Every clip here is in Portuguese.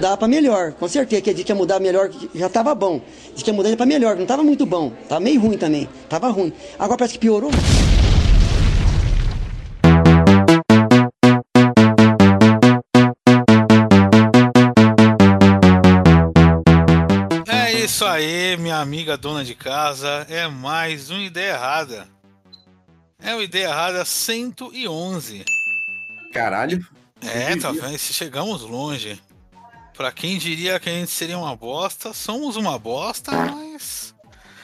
mudar pra melhor. Com certeza que ele que ia mudar melhor, já tava bom. Disse que ia mudar pra melhor, não tava muito bom. Tava meio ruim também. Tava ruim. Agora parece que piorou. É isso aí, minha amiga dona de casa. É mais uma ideia errada. É uma ideia errada 111. Caralho. É, tá vendo? Chegamos longe. Pra quem diria que a gente seria uma bosta, somos uma bosta, mas.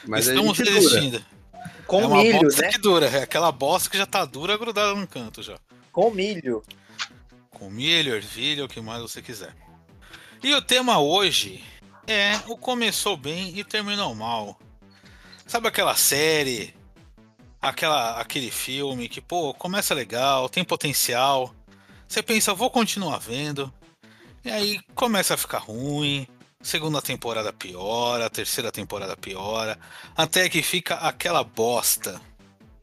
Mas estamos resistindo. Com é uma milho, bosta né? que dura. É aquela bosta que já tá dura grudada no canto já. Com milho. Com milho, ervilha, o que mais você quiser. E o tema hoje é o começou bem e terminou mal. Sabe aquela série, aquela, aquele filme que, pô, começa legal, tem potencial. Você pensa, vou continuar vendo. E aí começa a ficar ruim. Segunda temporada piora, terceira temporada piora. Até que fica aquela bosta.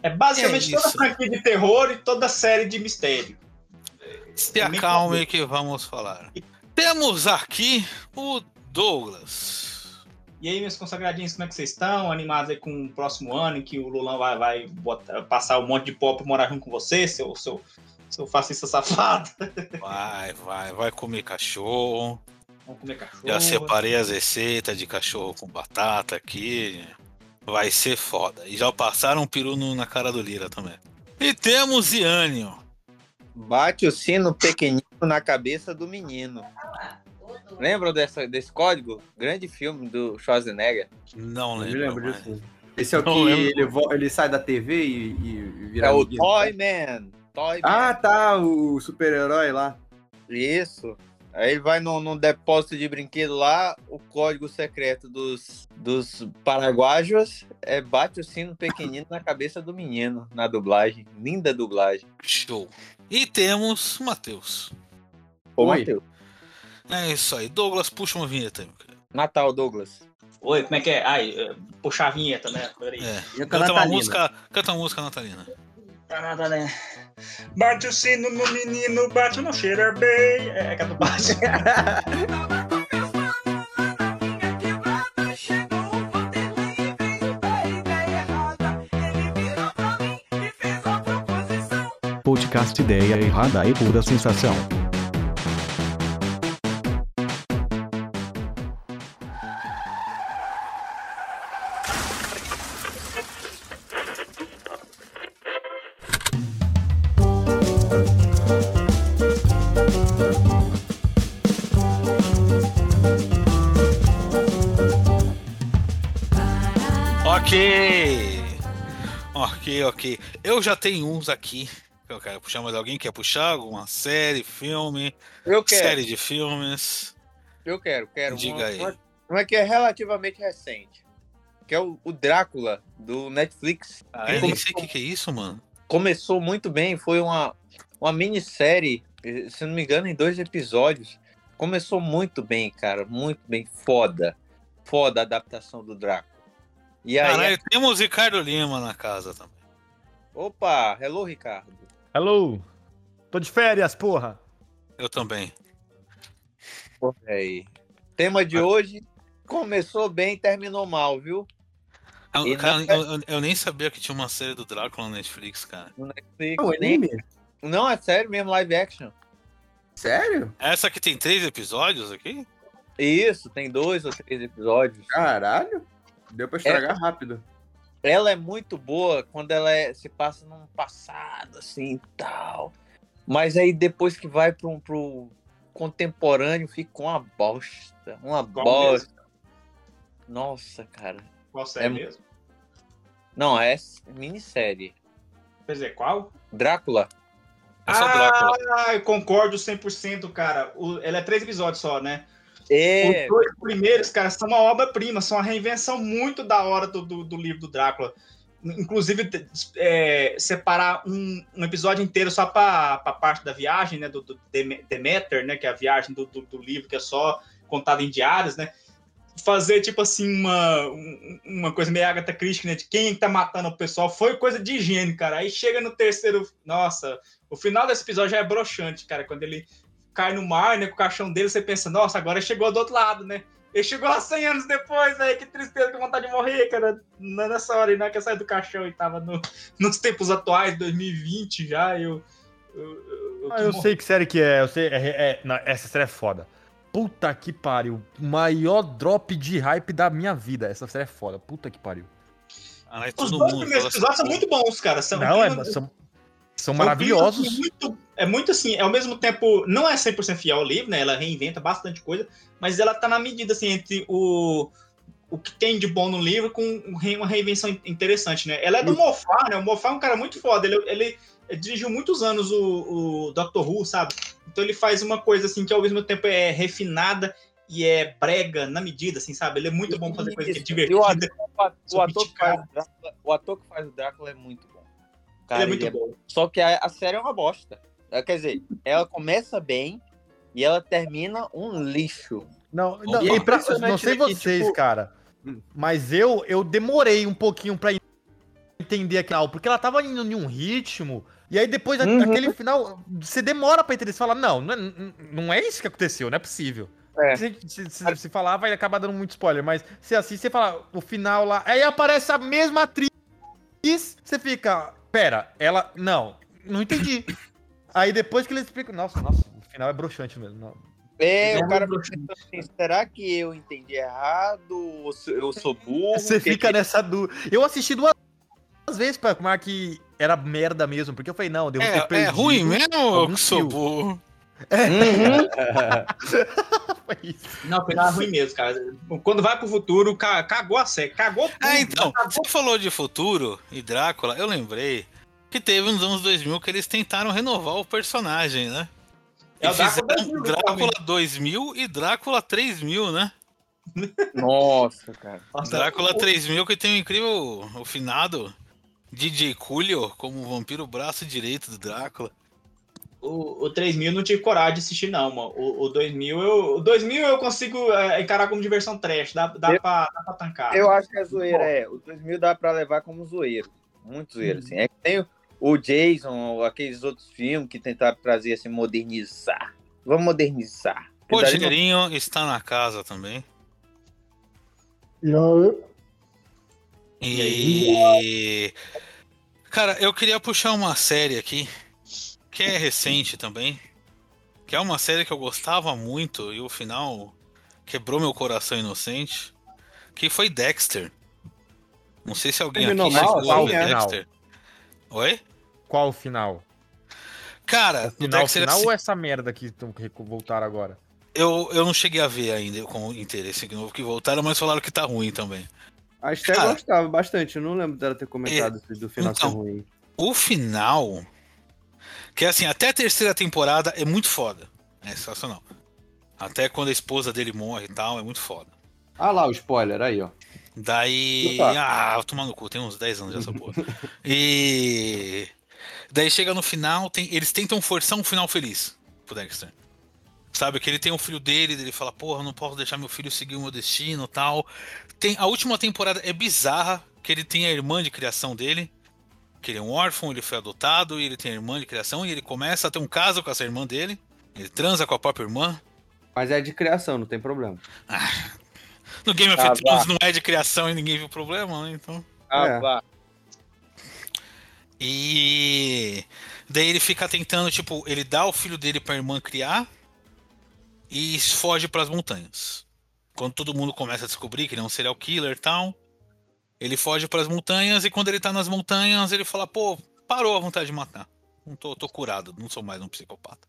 É basicamente É toda franquia de terror e toda série de mistério. Se É acalme que vamos falar. Temos aqui o Douglas. E aí, meus consagradinhos, como é que vocês estão? Animados aí com o próximo ano, em que o Lulão vai, vai botar- passar um monte de pó pra morar junto com você, seu, seu, seu fascista safado. Vai, vai, vai comer cachorro. Vamos comer cachorro. Já separei as receitas de cachorro com batata aqui. Vai ser foda. E já passaram um peru no- na cara do Lira também. E temos Iânio. Bate o sino pequenino na cabeça do menino. Lembram dessa, desse código? Grande filme do Schwarzenegger. Não Eu lembro. lembro mas- disso. Esse é o Não que lembro. ele, ele sai da TV e, e vira. É o. Toy Man. Toy Ah, Man. tá, o super-herói lá. Isso. Aí ele vai num, num depósito de brinquedo lá, o código secreto dos, dos paraguaios é bate o sino pequenino na cabeça do menino, na dublagem. Linda dublagem. Show. E temos Matheus. Ô, Oi. Matheus. É isso aí. Douglas, puxa uma vinheta aí, meu querido. Natal, Douglas. Oi, como é que é? Ai, eh, puxar a vinheta, né? Peraí. É. Canta uma Natalina? música, canta uma música natalina. Tá nada, né? Bate o sino no menino, bate no cheira bem. É, é do bate. Podcast Ideia Errada e Pura Sensação. Ok, ok. Eu já tenho uns aqui. Eu quero puxar mais alguém? Quer puxar alguma série, filme, Eu quero, série de filmes? eu quero, quero. Diga uma, aí. Uma, uma que é relativamente recente. Que é o, o Drácula, do Netflix. Ah, eu Como- nem sei o que, que é isso, mano. começou muito bem, foi uma, uma minissérie, eh, se não me engano, em dois episódios. Começou muito bem, cara, muito bem, foda. Foda a adaptação do Drácula. E aí, Caralho, temos Ricardo Lima na casa também. Opa, hello, Ricardo. Hello! Tô de férias, porra! Eu também. Porra, aí. Tema de hoje, começou bem, terminou mal, viu? Eu, cara, não- eu, eu- eu nem sabia que tinha uma série do Drácula na Netflix, cara. No Netflix, É um nem- anime? Não, é sério mesmo, live action. Sério? Essa que tem três episódios aqui? Isso, tem dois ou três episódios. Caralho. Deu pra estragar rápido. Ela é muito boa quando ela é- se passa num passado assim e tal. Mas aí depois que vai pro, pro contemporâneo fica uma bosta. Uma Qual bosta. Nossa, cara. Qual série É- mesmo? Não, é minissérie. Quer dizer, qual? Drácula. É só Drácula. Ah, eu concordo 100%, cara. O, ela é três episódios só, né? É, Os dois primeiros, cara, são uma obra-prima, são uma reinvenção muito da hora do, do, do livro do Drácula. Inclusive, é, separar um, um episódio inteiro só para a parte da viagem, né? Do, do Deme- Demeter, né? Que é a viagem do, do, livro, que é só contada em diários, né? Fazer, tipo assim, uma, um- uma coisa meio Agatha Christie, né? De quem tá matando o pessoal. Foi coisa de higiene, cara. Aí chega no terceiro... Nossa, o final desse episódio já é broxante, cara. Quando ele cai no mar, né, com o caixão dele, você pensa, nossa, agora chegou do outro lado, né? Ele chegou lá 100 anos depois, aí que tristeza, que vontade de morrer, cara. Não Nessa hora, não é que eu saí do caixão e tava no- nos tempos atuais, 2020 já, eu... Eu, eu, Ah, eu sei que série que é. Eu sei, é, é- não, essa série é foda. Puta que pariu. Maior drop de hype da minha vida. Essa série é foda. Puta que pariu. Aí Os todo dois mundo primeiros episódios são muito bons, cara. São, Não, é, são, são É maravilhosos. Muito, é muito assim, é ao mesmo tempo, não é 100% fiel ao livro, né? Ela reinventa bastante coisa, mas ela tá na medida assim entre o, o que tem de bom no livro com um uma reinvenção in- interessante, né? Ela é do Moffat, né? O Moffat é um cara muito foda, ele, ele dirigiu muitos anos o, o Doctor Who, sabe? Então ele faz uma coisa assim que ao mesmo tempo é refinada e é brega na medida, assim, sabe? Ele é muito bom pra fazer coisa que é. E o divertida. ator, o, ator que faz o, Drácula, o ator que faz o Drácula é muito bom. Ele Cara, é muito ele bom. Só que a, a série é uma bosta. É, Quer dizer, ela começa bem e ela termina um lixo. Não, não, E é pra- não sei né, que, vocês, tipo- cara. Hum. Mas eu, eu demorei um pouquinho pra entender aquilo. Porque ela tava indo em um ritmo. E aí depois Uhum. aquele final. Você demora pra entender. Você fala, não, não é, não é isso que aconteceu, não é possível. É. Se, se, se- se falar, vai acabar dando muito spoiler. Mas se assim, você fala o final lá. Aí aparece a mesma atriz. Você fica. Pera, ela. Não, não entendi. Aí depois que eles explicam. Nossa, nossa, o final é broxante mesmo. não. É, É o cara fica pensando assim, será que eu entendi errado? Ou eu sou burro? Você Que- fica nessa dúvida. Eu assisti duas vezes pra confirmar que era merda mesmo, porque eu falei, não, eu devo ter É, é ruim mesmo ou que sou burro? Uhum. Foi isso. Não, o final é ruim mesmo, cara. Quando vai pro futuro, ca- cagou a série, cagou tudo. É, então, Cagou você falou de futuro e Drácula, eu lembrei que teve uns anos 2000 que eles tentaram renovar o personagem, né? É o Drácula fizeram 2000, Drácula 2000 e Drácula 3000, né? Nossa, cara. Drácula o- 3000 que tem o incrível, o finado DJ Coolio como o vampiro braço direito do Drácula. O, o 3000 eu não tive coragem de assistir, não, mano. O, o 2000 eu, o 2000 eu consigo é, encarar como diversão trash, dá, dá, Eu- pra, dá pra tancar. Eu acho que a zoeira é. O 2000 dá pra levar como zoeiro. Muito zoeiro, assim. É que tem o- Jason, aqueles outros filmes que tentaram trazer assim, modernizar. Vamos modernizar. O daí não- está na casa também. Eu, E. Cara, eu queria puxar uma série aqui, que é recente também. Que é uma série que eu gostava muito e o final quebrou meu coração inocente. Que foi Dexter. Não sei se alguém aqui chegou a assim, ver é? Dexter. Oi? Qual o final? Cara, no Final, final assim, ou essa merda que voltaram agora? eu, eu não cheguei a ver ainda com interesse de novo que voltaram, mas falaram que tá ruim também. A Esther Cara, gostava bastante, eu não lembro dela ter comentado isso do final então, ser ruim. O final. Que assim, até a terceira temporada é muito foda. É sensacional. Até quando a esposa dele morre e tal, é muito foda. Ah lá, o spoiler, aí, ó. Daí. Opa. Ah, tomar no cu, tem uns 10 anos já essa porra. E. Daí chega no final, tem, eles tentam forçar um final feliz pro Dexter. Sabe, que ele tem um filho dele, ele fala, porra, não posso deixar meu filho seguir o meu destino tal. Tem, a última temporada é bizarra, que ele tem a irmã de criação dele, que ele é um órfão, ele foi adotado, e ele tem a irmã de criação, e ele começa a ter um caso com essa irmã dele. Ele transa com a própria irmã. Mas é de criação, não tem problema. No Game of Ah, Thrones não é de criação e ninguém viu problema, né? Então. Ah, É. E daí ele fica tentando, tipo, ele dá o filho dele pra irmã criar e foge pras montanhas. Quando todo mundo começa a descobrir que ele é um serial killer e tal, ele foge pras montanhas e quando ele tá nas montanhas, ele fala, pô, parou a vontade de matar. Não tô, tô curado, não sou mais um psicopata.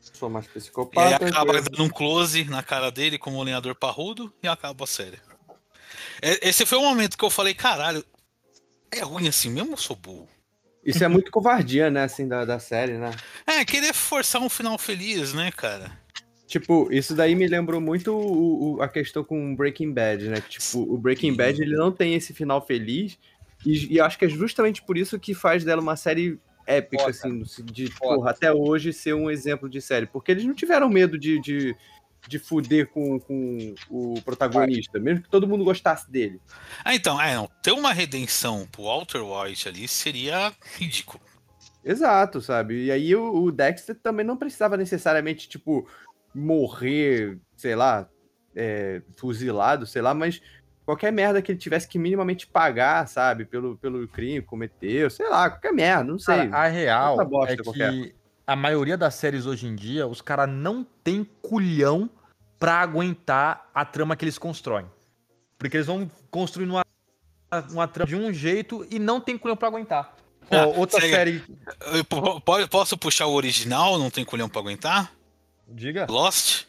Sou mais E psicopata. acaba eu- dando um close na cara dele como um lenhador parrudo e acaba a série. É- Esse foi o momento que eu falei, caralho, é ruim assim mesmo ou eu sou burro? Isso é muito covardia, né, assim, da, da série, né? É, querer forçar um final feliz, né, cara? Tipo, isso daí me lembrou muito o- o- a questão com Breaking Bad, né? Que, Tipo, o Breaking Bad ele não tem esse final feliz. E, e acho que é justamente por isso que faz dela uma série épica, Foda. assim, de, Foda. porra, até hoje ser um exemplo de série. Porque eles não tiveram medo de, de, de fuder com, com o protagonista, mesmo que todo mundo gostasse dele. Ah, então, é, não, ter uma redenção pro Walter White ali seria ridículo. Exato, sabe? E aí o, o Dexter também não precisava necessariamente, tipo, morrer, sei lá, é, fuzilado, sei lá, mas qualquer merda que ele tivesse que minimamente pagar, sabe, pelo, pelo crime que cometeu, sei lá, qualquer merda, não sei. Cara, a real é que qualquer. a maioria das séries hoje em dia, os caras não tem culhão pra aguentar a trama que eles constroem. Porque eles vão construindo uma, uma trama de um jeito e não tem culhão pra aguentar. Ó, Ah, outra segue. série. Posso puxar o original? Não tem colhão pra aguentar? Diga. Lost?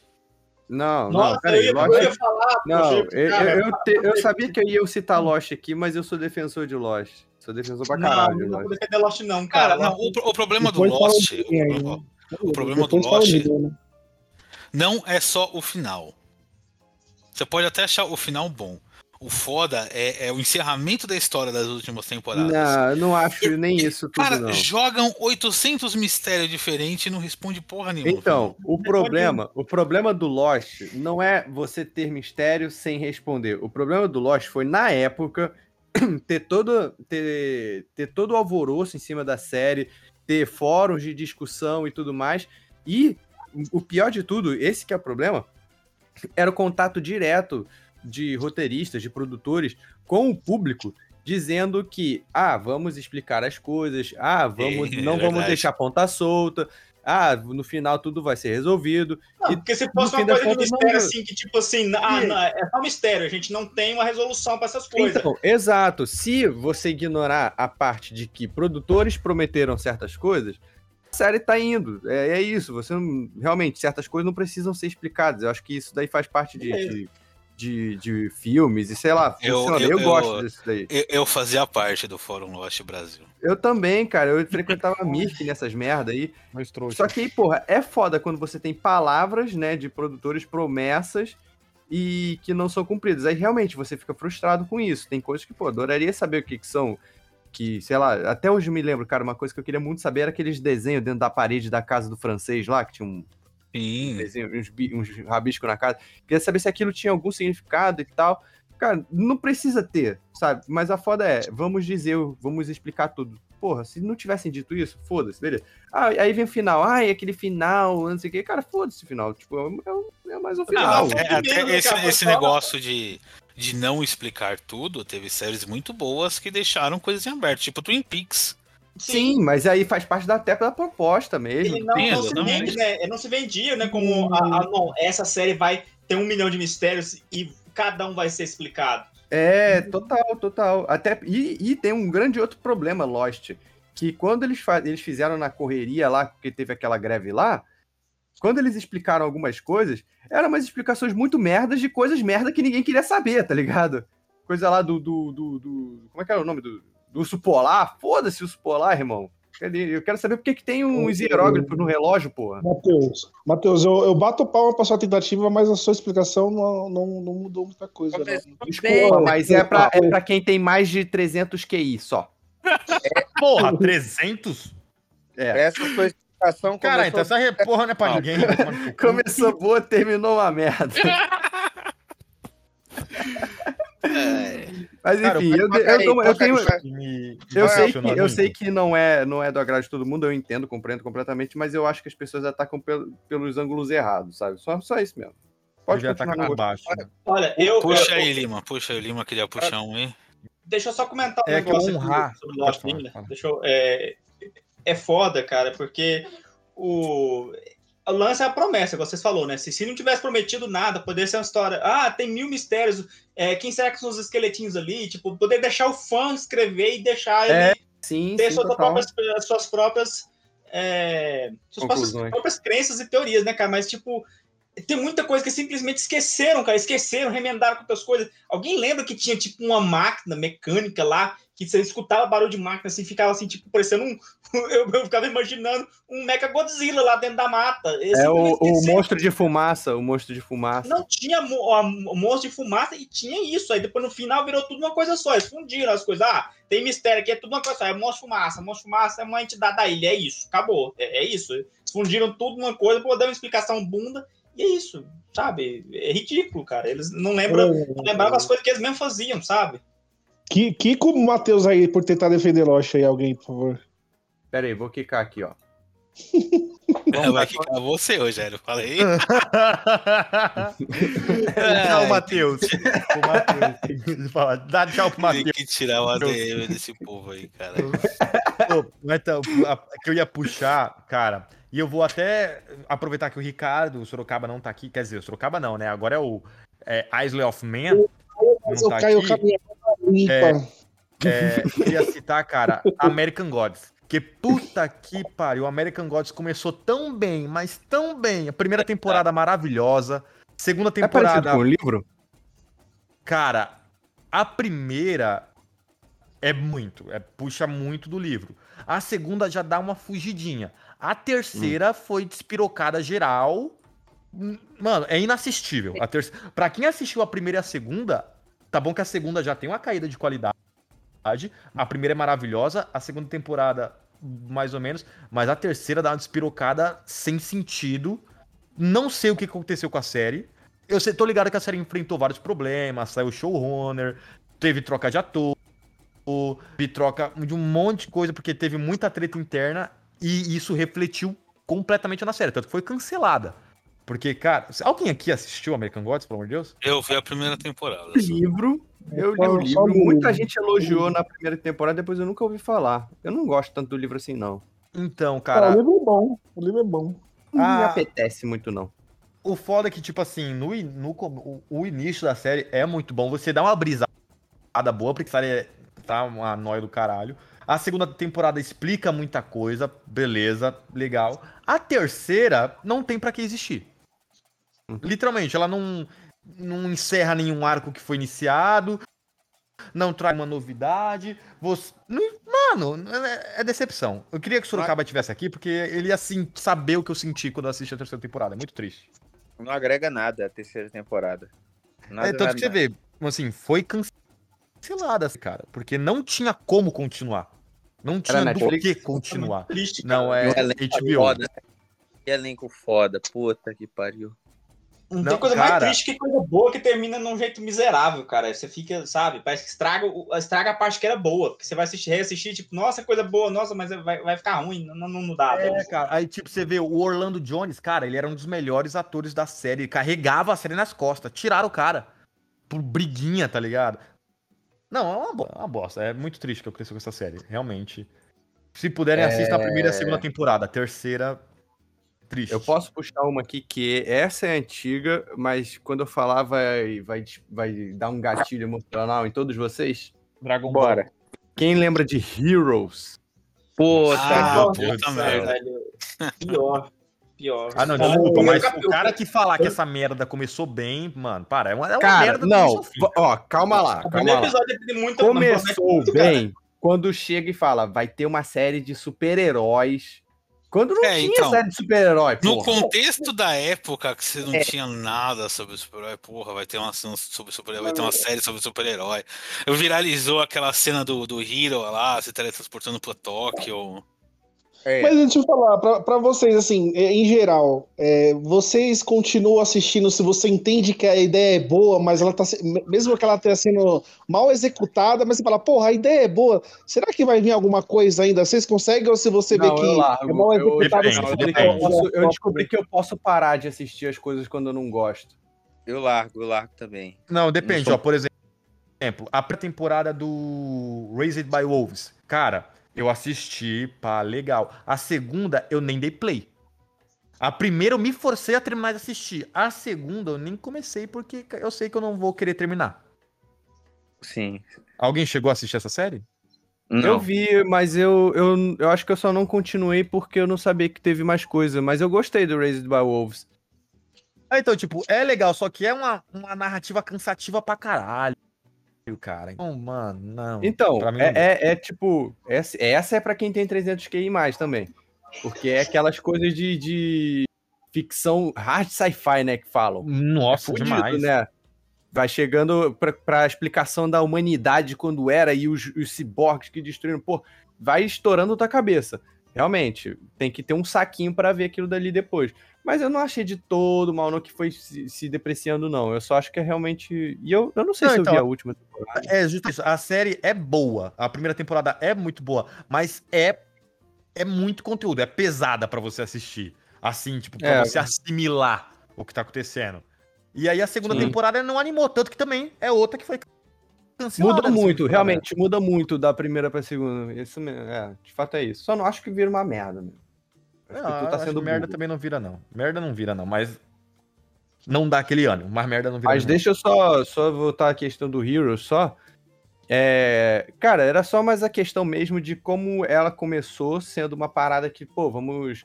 Não, Nossa, não, peraí. Lost- eu ia falar. Não, eu, eu, eu te- eu sabia que eu ia citar Lost aqui, mas eu sou defensor de Lost. Sou defensor pra caralho de Não, não Lost. vou defender Lost, não, cara. Cara, não, o, o problema do Lost. o- né? o problema do Lost- Duna. Não é só o final. Você pode até achar o final bom. O foda é, é o encerramento da história das últimas temporadas. Não, eu não acho nem isso tudo, Cara, não. jogam 800 mistérios diferentes e não responde porra nenhuma. Então, o problema, o problema do Lost não é você ter mistério sem responder. O problema do Lost foi na época ter todo ter, ter todo o alvoroço em cima da série, ter fóruns de discussão e tudo mais. E o pior de tudo, esse que é o problema, era o contato direto de roteiristas, de produtores com o público, dizendo que, ah, vamos explicar as coisas, ah, vamos, É, não é vamos deixar a ponta solta, ah, no final tudo vai ser resolvido. Não, E, porque se fosse uma coisa de mistério, não- assim, que tipo assim, ah, não, é só mistério, a gente não tem uma resolução pra essas coisas. Então, exato. Se você ignorar a parte de que produtores prometeram certas coisas, a série tá indo. É, é isso. Você não, realmente certas coisas não precisam ser explicadas. Eu acho que isso daí faz parte de, de, de, de filmes e sei lá. Eu-. Eu, eu- gosto eu- disso daí. Eu, eu fazia parte do Fórum Lost Brasil. Eu também, cara. Eu frequentava a MIRC nessas merda aí. Mas trouxe. Só que aí, porra, é foda quando você tem palavras, né, de produtores, promessas e que não são cumpridas. Aí realmente você fica frustrado com isso. Tem coisas que, pô, adoraria saber o que, que são. Que, sei lá, até hoje eu me lembro, cara, uma coisa que eu queria muito saber era aqueles desenhos dentro da parede da casa do francês lá, que tinha um Sim. desenho, uns, uns rabiscos na casa. Queria saber se aquilo tinha algum significado e tal. Cara, não precisa ter, sabe? Mas a foda é, vamos dizer, vamos explicar tudo. Porra, se não tivessem dito isso, foda-se, beleza. Ah, aí vem o final, ai, aquele final, não sei o quê. Cara, foda-se o final. Tipo, é, um- é mais um final. Não, é- até bem, né, esse, cara? esse negócio de, de não explicar tudo, teve séries muito boas que deixaram coisas em aberto, tipo Twin Peaks. Sim, mas aí faz parte da, até da proposta mesmo. Ele não, Sim, não se vende, né? Não se vendia, né? Como, ah, ah, não, essa série vai ter um milhão de mistérios e cada um vai ser explicado. É, total, total. Até, e, e tem um grande outro problema, Lost, que quando eles, eles fizeram na correria lá, porque teve aquela greve lá, quando eles explicaram algumas coisas, eram umas explicações muito merdas de coisas merda que ninguém queria saber, tá ligado? Coisa lá do. do, do, do- como é que era o nome do, do urso polar? Foda-se o urso polar, irmão. Eu quero saber por que que tem uns hieróglifos no relógio, porra. Matheus, Matheus, eu, eu bato palma pra sua tentativa, mas a sua explicação não, não, não mudou muita coisa. não. Desculpa, mas é pra, é pra quem tem mais de 300 QI só. Porra, 300? É. Essa sua explicação Cara, começou- então essa re- porra não é pra ninguém. mano. Começou boa, terminou uma merda. Mas Cara, enfim, eu, eu, eu tenho. Eu sei, que, eu sei que não é, não é do agrado de todo mundo, eu entendo, compreendo completamente, mas eu acho que as pessoas atacam pel- pelos ângulos errados, sabe? Só, só isso mesmo. Pode atacar não por baixo. né? Olha, eu. Puxa eu- aí, Lima. Puxa aí, Lima. Queria puxar um aí. Deixa eu só comentar um É que eu negócio sobre Lost ainda. fala. Deixa eu, é, foda, cara, porque o, o lance é a promessa, que vocês falou, né? Se, se não tivesse prometido nada, poderia ser uma história. Ah, tem mil mistérios. é, quem será que são os esqueletinhos ali? Tipo, poder deixar o fã escrever e deixar É, ele Sim, ter sim, suas próprias, suas próprias, é, suas próprias crenças e teorias, né, cara? Mas, tipo, tem muita coisa que simplesmente esqueceram, cara. Esqueceram, remendaram com outras coisas. Alguém lembra que tinha, tipo, uma máquina mecânica lá, que você escutava barulho de máquina, assim, ficava, assim, tipo, parecendo um... Eu, eu ficava imaginando um Mecha Godzilla lá dentro da mata. Eles É o, o monstro de fumaça, o monstro de fumaça. Não tinha mo- a- o monstro de fumaça e tinha isso. Aí depois no final virou tudo uma coisa só. Eles fundiram as coisas. Ah, tem mistério aqui, é tudo uma coisa só. É monstro de fumaça. Monstro de fumaça é uma entidade da ilha. É isso. Acabou. É, é isso. Eles fundiram tudo numa coisa pra dar uma explicação bunda. E é isso. Sabe? É ridículo, cara. Eles não lembram. Não lembravam as coisas que eles mesmo faziam, sabe? Que, Kiko Matheus aí por tentar defender Lost aí, alguém, por favor. Pera aí, vou quicar aqui, ó. É, vai ficar você, Rogério. Falei. tchau, Matheus. O Matheus. tem que falar. Dá tchau pro Tem Matheus. que tirar o ADM desse povo aí, cara. Pô, mas então, a- que eu ia puxar, cara, e eu vou até aproveitar que o Ricardo, o Sorocaba não tá aqui, quer dizer, o Sorocaba não, né? Agora é o é, Isle of Man. Não eu tá caio aqui. caminhando limpa. É, eu queria citar, cara, American Gods. Que puta que pariu, American Gods começou tão bem, mas tão bem. A primeira temporada maravilhosa, segunda É temporada com o livro? Cara, a primeira é muito, é, puxa muito do livro. A segunda já dá uma fugidinha. A terceira foi despirocada geral. Hum, Mano, é inassistível. A terce... Pra quem assistiu a primeira e a segunda, tá bom que a segunda já tem uma caída de qualidade. A primeira é maravilhosa, a segunda temporada, mais ou menos, mas a terceira dá uma despirocada sem sentido. Não sei o que aconteceu com a série. Eu sei, tô ligado que a série enfrentou vários problemas, saiu showrunner, teve troca de ator, teve troca de um monte de coisa, porque teve muita treta interna e isso refletiu completamente na série, tanto que foi cancelada. Porque, cara, alguém aqui assistiu American Gods, pelo amor de Deus? Eu vi a primeira temporada. O livro, eu li o livro. Muita gente elogiou na primeira temporada, depois eu nunca ouvi falar. Eu não gosto tanto do livro assim, não. Então, Cara, o livro é bom. O livro é bom. Não me Ah. apetece muito, não. o foda é que, tipo assim, no, no o, o início da série é muito bom. Você dá uma brisada boa, porque a série é- tá uma nóia do caralho. A segunda temporada explica muita coisa, beleza, legal. A terceira não tem pra que existir. Literalmente, ela não, não encerra nenhum arco que foi iniciado, não traz uma novidade. Você... Mano, é, é decepção. Eu queria que o Sorocaba estivesse aqui, porque ele ia assim, saber o que eu senti quando eu assisti a terceira temporada. É muito triste. Não agrega nada a terceira temporada. Nada, é, tanto nada, que você vê, assim, foi cancelada, cara, porque não tinha como continuar. Não tinha do Netflix? que continuar. Triste, cara. Não, é elenco HBO. foda, né? Que elenco foda. Puta que pariu. Não, Não, tem coisa cara. mais triste que coisa boa que termina num jeito miserável, cara. Você fica, sabe, parece que estraga, estraga a parte que era boa. Porque você vai assistir, reassistir, tipo, nossa, coisa boa, nossa, mas vai, vai ficar ruim, não, não, não dá. É, cara, aí tipo, você vê o Orlando Jones, cara, ele era um dos melhores atores da série, ele carregava a série nas costas, tiraram o cara por briguinha, tá ligado? Não, é uma, bo- é uma bosta, é muito triste que eu cresci com essa série, realmente. Se puderem, assistam a primeira e a segunda temporada, a terceira, triste. Eu posso puxar uma aqui que essa é antiga, mas quando eu falar vai, vai, vai dar um gatilho emocional em todos vocês. Dragon Bora. Quem lembra de Heroes? Puta Ah, Ball. puta merda. velho. Pior. Pior. Ah, não, Cara, desculpa, mas o cara que falar que essa merda começou bem, mano, para, é uma, é uma Cara, merda do não, ó, calma lá, O calma primeiro lá. episódio tem muito Começou cara. bem quando chega e fala, vai ter uma série de super-heróis. Quando não É, tinha então, série de super-herói, No contexto da época que você não É. tinha nada sobre super-herói, porra, vai ter uma cena sobre super-herói, vai ter uma série sobre super-herói. Viralizou aquela cena do, do Hero lá, se teletransportando pra Tóquio. É, Mas deixa eu falar, pra, pra vocês, assim, é, em geral, é, vocês continuam assistindo se você entende que a ideia é boa, mas ela tá mesmo que ela tenha sendo mal executada, mas você fala, porra, a ideia é boa, será que vai vir alguma coisa ainda? Vocês conseguem ou se você vê Não, que eu largo, é mal eu- executada, Eu que eu, "Olha, posso, eu descobri que eu posso parar de assistir as coisas quando eu não gosto. eu largo, eu largo também. Não, depende, Não sou- ó, por exemplo, a pré-temporada do Raised by Wolves. Cara, eu assisti, pá, legal. A segunda, eu nem dei play. A primeira eu me forcei a terminar de assistir. A segunda eu nem comecei porque eu sei que eu não vou querer terminar. Sim. Alguém chegou a assistir essa série? Não. Eu vi, mas eu, eu, eu acho que eu só não continuei porque eu não sabia que teve mais coisa. Mas eu gostei do Raised by Wolves. Ah, então, tipo, é legal, só que é uma, uma narrativa cansativa pra caralho, cara. Então, mano, não. Então, Pra mim é, não é, é tipo, essa, essa é pra quem tem 300 QI mais também. Porque é aquelas coisas de, de ficção hard sci-fi, né, que falam. Nossa, Fudido, demais. né? Vai chegando pra, pra explicação da humanidade quando era e os, os ciborgues que destruíram, pô, vai estourando tua cabeça. Realmente, tem que ter um saquinho pra ver aquilo dali depois. Mas eu não achei de todo mal no que foi se, se depreciando, não. Eu só acho que é realmente. E eu, eu não sei Não, se então, eu vi a última temporada. É justo isso. A série é boa. A primeira temporada é muito boa, mas é é muito conteúdo, é pesada pra você assistir. Assim, tipo, pra É. você assimilar o que tá acontecendo. E aí a segunda Sim. temporada não animou, tanto que também é outra que foi cancelada. Muda muito, realmente, muda muito da primeira pra segunda. Isso mesmo, é, de fato é isso. Só não acho que vira uma merda, né? Acho Não, que tu tá sendo merda burro. também não vira, não. Merda não vira, não, mas. Não dá aquele ânimo, mas merda não vira. Mas não. deixa eu só, só voltar à questão do Hero só. É, cara, era só mais a questão mesmo de como ela começou sendo uma parada que, pô, vamos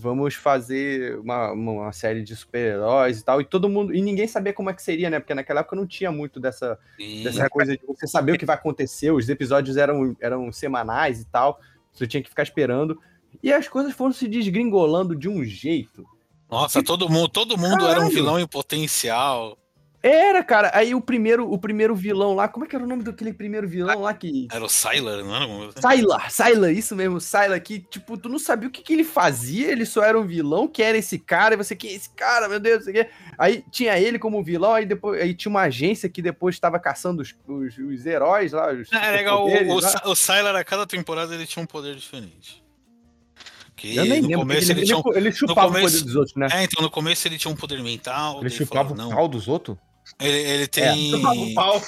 vamos fazer uma, uma série de super-heróis e tal, e todo mundo, e ninguém sabia como é que seria, né? Porque naquela época não tinha muito dessa, dessa coisa de você saber o que vai acontecer, os episódios eram, eram semanais e tal, você tinha que ficar esperando, e as coisas foram se desgringolando de um jeito. Nossa, todo mundo, todo mundo era um vilão em potencial. Era, cara, aí o primeiro, o primeiro vilão lá, como é que era o nome daquele primeiro vilão lá que... Era o Sylar, não era? coisa assim? Sylar, Sylar, isso mesmo, Sylar, que, tipo, tu não sabia o que, que ele fazia, ele só era um vilão, que era esse cara, e você, que é esse cara, meu Deus, não sei o quê. Aí tinha ele como vilão, aí depois aí tinha uma agência que depois estava caçando os, os, os heróis lá, os É legal, o, o, o Sylar, a cada temporada, ele tinha um poder diferente. Que Eu nem no lembro, começo ele, ele, tinha um... ele, ele chupava o começo- poder dos outros, né? É, então no começo ele tinha um poder mental. Ele chupava falava, o não. pau dos outros? Ele, ele É. tem. O pau.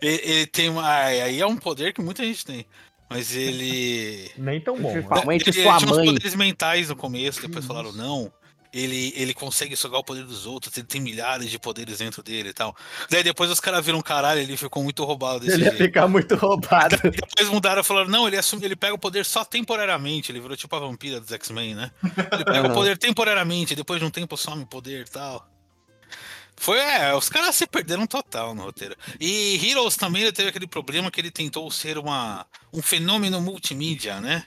ele, ele tem uma. Aí é um poder que muita gente tem. Mas ele. Nem tão bom. Né? Mãe de ele, ele tinha uns mãe. poderes mentais no começo, depois falaram, não. Ele, ele consegue sugar o poder dos outros, ele tem milhares de poderes dentro dele e tal. Daí depois os caras viram caralho, ele ficou muito roubado desse Ele ia jeito. ficar muito roubado. Daí depois mudaram e falaram, não, ele assume, ele pega o poder só temporariamente, ele virou tipo a vampira dos X-Men, né? Ele pega Aham. o poder temporariamente, depois de um tempo some o poder e tal. Foi, é, os caras se perderam total no roteiro. E Heroes também teve aquele problema que ele tentou ser uma, um fenômeno multimídia, né?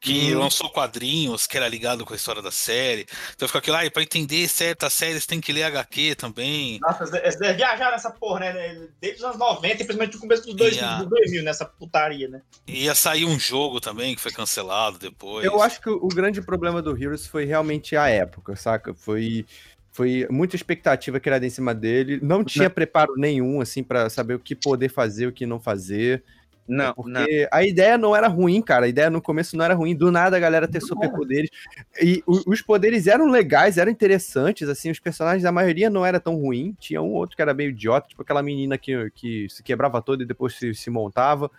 Que lançou quadrinhos, que era ligado com a história da série. Então ficou aquilo, ah, e pra entender certas séries tem que ler HQ também. Nossa, eles- eles devem viajar nessa porra, né? Desde os anos 90, principalmente no começo dos dois, Yeah. dos 2000, nessa putaria, né? Ia sair um jogo também, que foi cancelado depois. Eu acho que o grande problema do Heroes foi realmente a época, saca? Foi, foi muita expectativa criada em cima dele. Não tinha preparo nenhum, assim, pra saber o que poder fazer, o que não fazer. Não, Porque não. a ideia não era ruim, cara. A ideia no começo não era ruim. Do nada a galera ter superpoderes. E o- os poderes eram legais, eram interessantes, assim. Os personagens, a maioria não era tão ruim. Tinha um outro que era meio idiota, tipo aquela menina que, que se quebrava toda e depois se, se montava.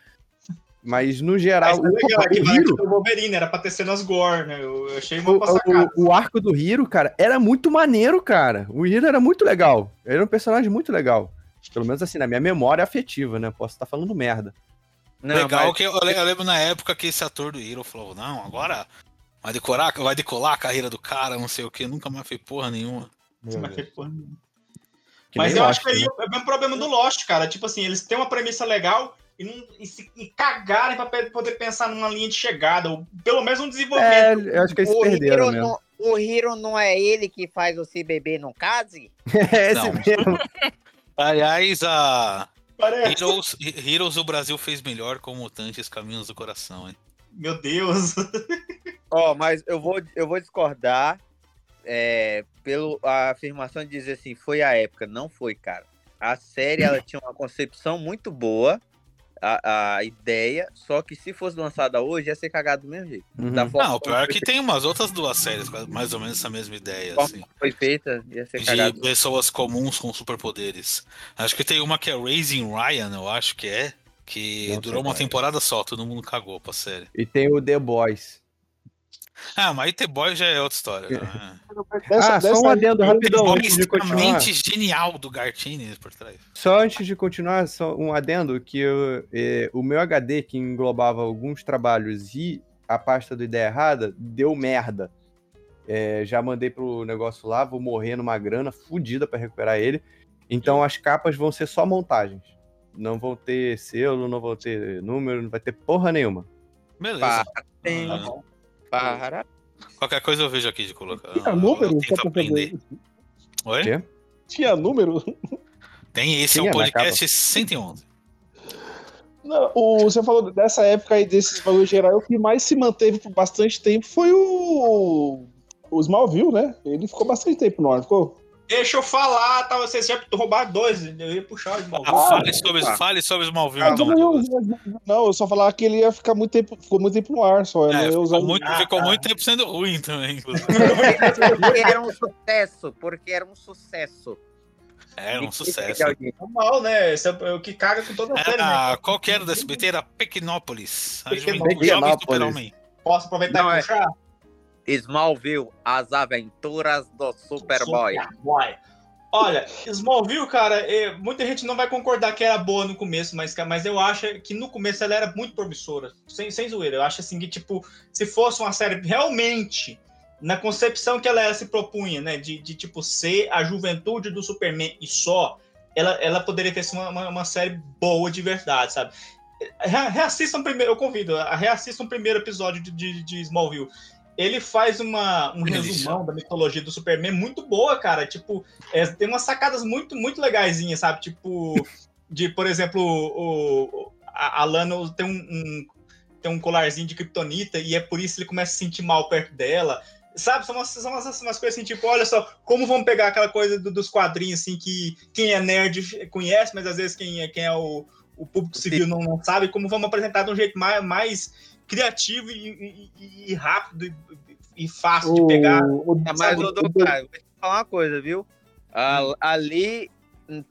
Mas, no geral, Mas o, é legal, aqui o Hiro, do Wolverine, era pra ter cenas gore, né? Eu, achei o, uma sacada. o- o arco do Hiro, cara, era muito maneiro, cara. O Hiro era muito legal. Ele era um personagem muito legal. Pelo menos assim, na minha memória afetiva, né? Posso estar falando merda. Não, Legal mas- que eu, eu lembro na época que esse ator do Hero falou, não, agora vai decorar, vai decolar a carreira do cara, não sei o que, nunca mais fez porra nenhuma. Mas, porra, Que Mas eu Lost, acho que aí né? é o mesmo problema do Lost, cara. Tipo assim, eles têm uma premissa legal e, não, e se e cagarem pra poder pensar numa linha de chegada, ou pelo menos um É, desenvolvimento. eu acho que eles O perderam Hiro, mesmo. não, o Hiro não é ele que faz o se beber no case? É esse Não. mesmo. Aliás, a Parece. Heroes, Heroes o Brasil fez melhor com Mutantes Caminhos do Coração, hein? Meu Deus. Ó, mas eu vou, eu vou discordar é, pela afirmação de dizer assim, foi a época. Não foi, cara. A série ela tinha uma concepção muito boa, a, a ideia, só que se fosse lançada hoje ia ser cagado do mesmo jeito. Uhum. Da forma Não, o pior é que tem umas outras duas séries, com mais ou menos essa mesma ideia, assim. foi feita, ia ser De cagado. pessoas comuns com superpoderes. Acho que tem uma que é Raising Ryan, eu acho que é. Que Não durou uma temporada só, todo mundo cagou pra série. E tem o The Boys. Ah, mas The Boy já é outra história. Né? Dessa- ah, só um adendo rapidão Boy antes de continuar. extremamente genial do Gartini por trás. Só antes de continuar, só um adendo que eu, eh, o meu HD, que englobava alguns trabalhos e a pasta do Ideia Errada, deu merda. Eh, já mandei pro negócio lá, vou morrer numa grana fodida pra recuperar ele. Então as capas vão ser só montagens. Não vão ter selo, não vão ter número, não vai ter porra nenhuma. Beleza. Tem- Ah, Para. qualquer coisa eu vejo aqui de colocar. Tinha Eu número? tento Só pra aprender. Oi? Quê? Tinha número? Tem esse, é Tinha o na podcast 111. Não, o, você falou dessa época aí, desses valores gerais, o que mais se manteve por bastante tempo foi o, o Smallville, né? Ele ficou bastante tempo no ar, ficou? Deixa eu falar, tá? Vocês já roubaram dois. Eu ia puxar o Smallville. Ah, fale, sobre, fale sobre Smallville, Ah, então, não, não, eu só falar que ele ia ficar muito tempo, ficou muito tempo no ar, só. É, ia ficou usar- muito, Ah, ficou tá. muito tempo sendo ruim também, inclusive. Porque era um sucesso, porque era um sucesso. Era um sucesso. Normal, né? Esse é o que caga com toda a série, né? Era, qual que era do SBT? Era Pequenópolis. Pequenópolis. jovem super-homem. Posso aproveitar Não, e é. Smallville, as aventuras do Superboy. Superboy. Olha, Smallville, cara, é, muita gente não vai concordar que era boa no começo, mas, mas eu acho que no começo ela era muito promissora. Sem, sem zoeira. Eu acho assim que, tipo, se fosse uma série realmente na concepção que ela se propunha, né? De, de tipo, ser a juventude do Superman e só, ela, ela poderia ter sido uma, uma, série boa de verdade, sabe? Re- Reassistam primeiro, eu convido, reassistam o primeiro episódio de, de, de Smallville. Ele faz uma, um delícia. resumão da mitologia do Superman muito boa, cara. Tipo, é, tem umas sacadas muito, muito legaisinhas, sabe? Tipo, de, por exemplo, o, o- a, a Lana tem um, um- tem um colarzinho de kryptonita e é por isso que ele começa a se sentir mal perto dela. Sabe, são umas, são umas, umas coisas assim, tipo, olha só, como vamos pegar aquela coisa do- dos quadrinhos, assim, que quem é nerd conhece, mas às vezes quem é, quem é o, o público civil não, não sabe, como vamos apresentar de um jeito mais, mais criativo e, e- e- rápido e, e fácil de pegar. O- o- É, mas, Sabe, ô, Douglas, vou te falar uma coisa, viu? A- ali,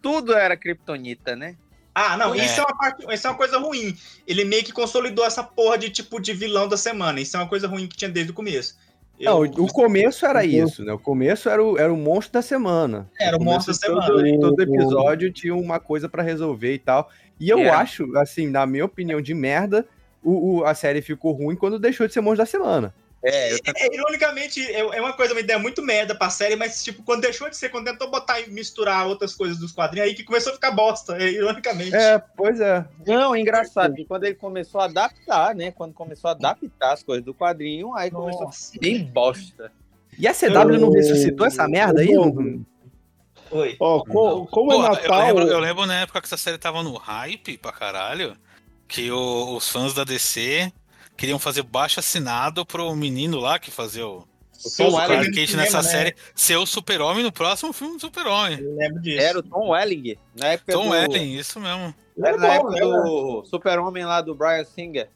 tudo era kryptonita, né? Ah, não, É. isso é uma parte, isso é uma coisa ruim. Ele meio que consolidou essa porra de tipo de vilão da semana. Isso é uma coisa ruim que tinha desde o começo. Não, Eu- o começo era Uhum. isso, né? O começo era o, era o monstro da semana. Era o No monstro da todo- semana. Todo, episódio tinha uma coisa pra resolver e tal. E eu Era. acho, assim, na minha opinião de merda, o, o- a série ficou ruim quando deixou de ser monstro da semana. É, eu É, ironicamente, é, é uma coisa, uma ideia muito merda pra série, mas, tipo, quando deixou de ser, quando tentou botar e misturar outras coisas dos quadrinhos, aí que começou a ficar bosta, é, ironicamente. É, pois é. Não, engraçado, que quando ele começou a adaptar, né? Quando começou a adaptar as coisas do quadrinho, aí começou a Nossa. ser bem bosta. E a CW não Eu- ressuscitou essa merda aí? eu- Não- Oi. Ó, co- como Pô, é eu, Natal. lembro, eu lembro na época que essa série tava no hype pra caralho, que o- os fãs da DC queriam fazer baixo assinado pro menino lá que fazia o, O Tom o Welling nessa né? série ser o super-homem no próximo filme do super-homem. Eu lembro disso. era o Tom Welling, na época Tom do... Welling, isso mesmo. Era na Bom, época né? do Super-Homem lá do Brian Singer.